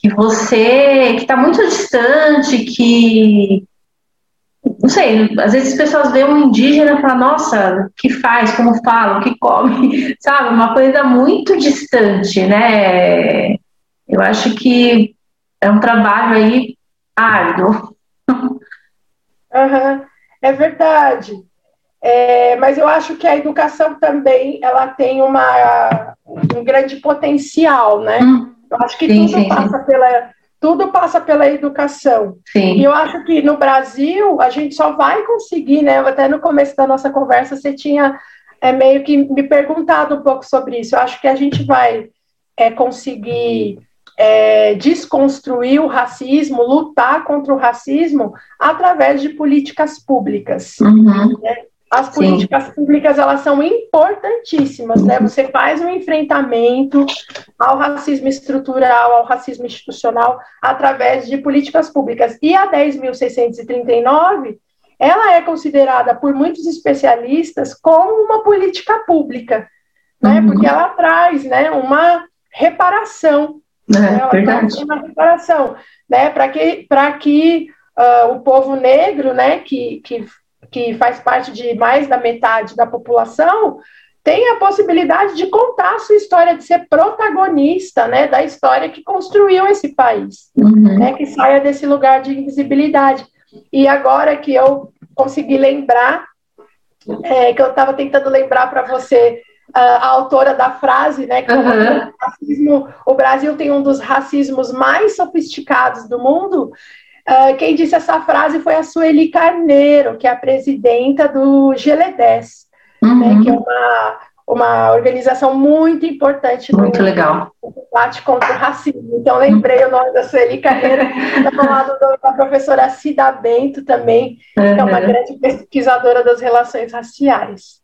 que você que está muito distante, que não sei, às vezes as pessoas veem um indígena e falam, nossa, que faz, como fala, o que come, sabe? Uma coisa muito distante, né? eu acho que é um trabalho aí árduo. Uhum, é verdade. É, mas eu acho que a educação também ela tem uma, um grande potencial, né? Hum, eu acho que sim, tudo sim, passa sim. pela tudo passa pela educação. Sim. E eu acho que no Brasil a gente só vai conseguir, né? Até no começo da nossa conversa você tinha é, meio que me perguntado um pouco sobre isso. Eu acho que a gente vai é, conseguir é, desconstruir o racismo, lutar contra o racismo através de políticas públicas. Uhum. Né? As políticas Sim. públicas elas são importantíssimas, né? Você faz um enfrentamento ao racismo estrutural, ao racismo institucional através de políticas públicas. E a 10.639 ela é considerada por muitos especialistas como uma política pública, né? Uhum. Porque ela traz, né, uma reparação, é, verdade. uma reparação, né? Para que que uh, o povo negro, né, que, que que faz parte de mais da metade da população, tem a possibilidade de contar a sua história, de ser protagonista né, da história que construiu esse país, uhum. né, que saia desse lugar de invisibilidade. E agora que eu consegui lembrar, é, que eu estava tentando lembrar para você a, autora da frase, né, que uhum. o, racismo, o Brasil tem um dos racismos mais sofisticados do mundo, Uh, quem disse essa frase foi a Sueli Carneiro, que é a presidenta do GLE10, uhum. né, que é uma, uma organização muito importante muito no, legal. combate contra o racismo. Então, lembrei uhum. o nome da Sueli Carneiro, está ao lado da professora Cida Bento também, uhum. que é uma grande pesquisadora das relações raciais.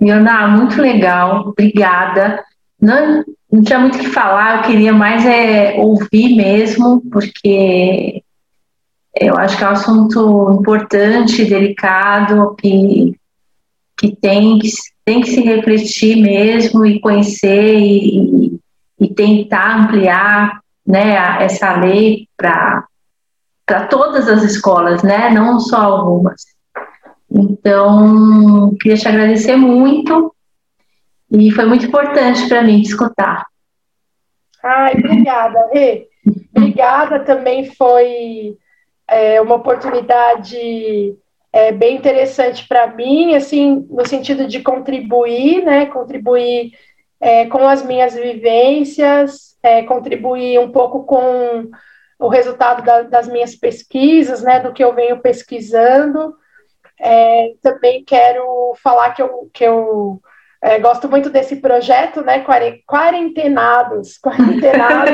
Iona, muito legal, obrigada. Não, não tinha muito o que falar, eu queria mais é ouvir mesmo, porque eu acho que é um assunto importante, delicado, que, que, tem, que tem que se refletir mesmo e conhecer e, e tentar ampliar né, essa lei para todas as escolas, né, não só algumas. Então, queria te agradecer muito e foi muito importante para mim escutar. Ai, obrigada, Rê. Obrigada também foi é uma oportunidade é, bem interessante para mim, assim, no sentido de contribuir, né, contribuir é, com as minhas vivências, é, contribuir um pouco com o resultado da, das minhas pesquisas, né, do que eu venho pesquisando. É, também quero falar que eu, que eu é, gosto muito desse projeto, né? Quarentenados, quarentenados,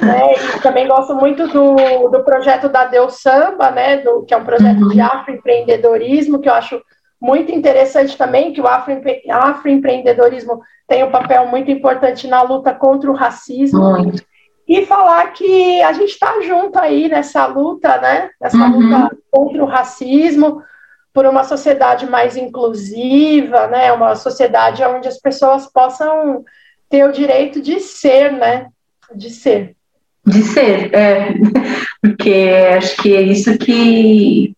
né? E também gosto muito do, do projeto da Deus Samba, né? Do, que é um projeto uhum. de afroempreendedorismo, que eu acho muito interessante também, que o afroempreendedorismo tem um papel muito importante na luta contra o racismo. Muito. E falar que a gente está junto aí nessa luta, né? Nessa uhum. luta contra o racismo, por uma sociedade mais inclusiva, né? Uma sociedade onde as pessoas possam ter o direito de ser, né? De ser. De ser, é. Porque acho que é isso que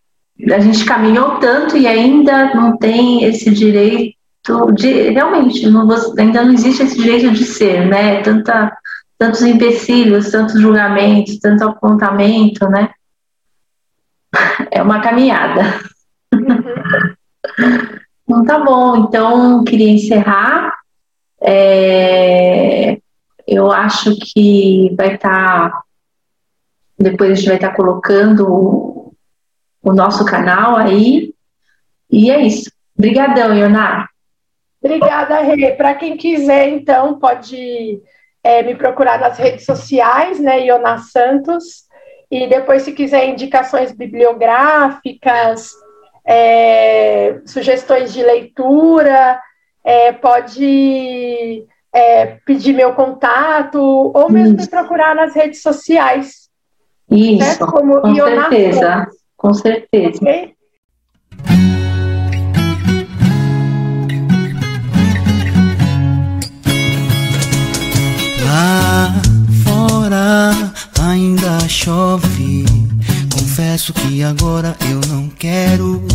a gente caminhou tanto e ainda não tem esse direito de realmente não, ainda não existe esse direito de ser, né? Tanta, tantos empecilhos, tantos julgamentos, tanto apontamento, né? É uma caminhada. Então tá bom, então queria encerrar. É, eu acho que vai estar. Tá, depois a gente vai estar tá colocando o, nosso canal aí. E é isso. Obrigadão, Ioná. Obrigada, Rê. Para quem quiser, então, pode é, me procurar nas redes sociais, né, Ioná Santos. E depois, se quiser indicações bibliográficas, é, sugestões de leitura, é, pode é, pedir meu contato ou mesmo Isso. me procurar nas redes sociais. Isso, certo? Como com certeza, com certeza. Okay? Lá fora ainda chove Confesso que agora eu não quero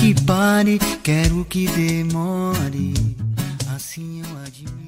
que pare, quero que demore. Assim eu admiro.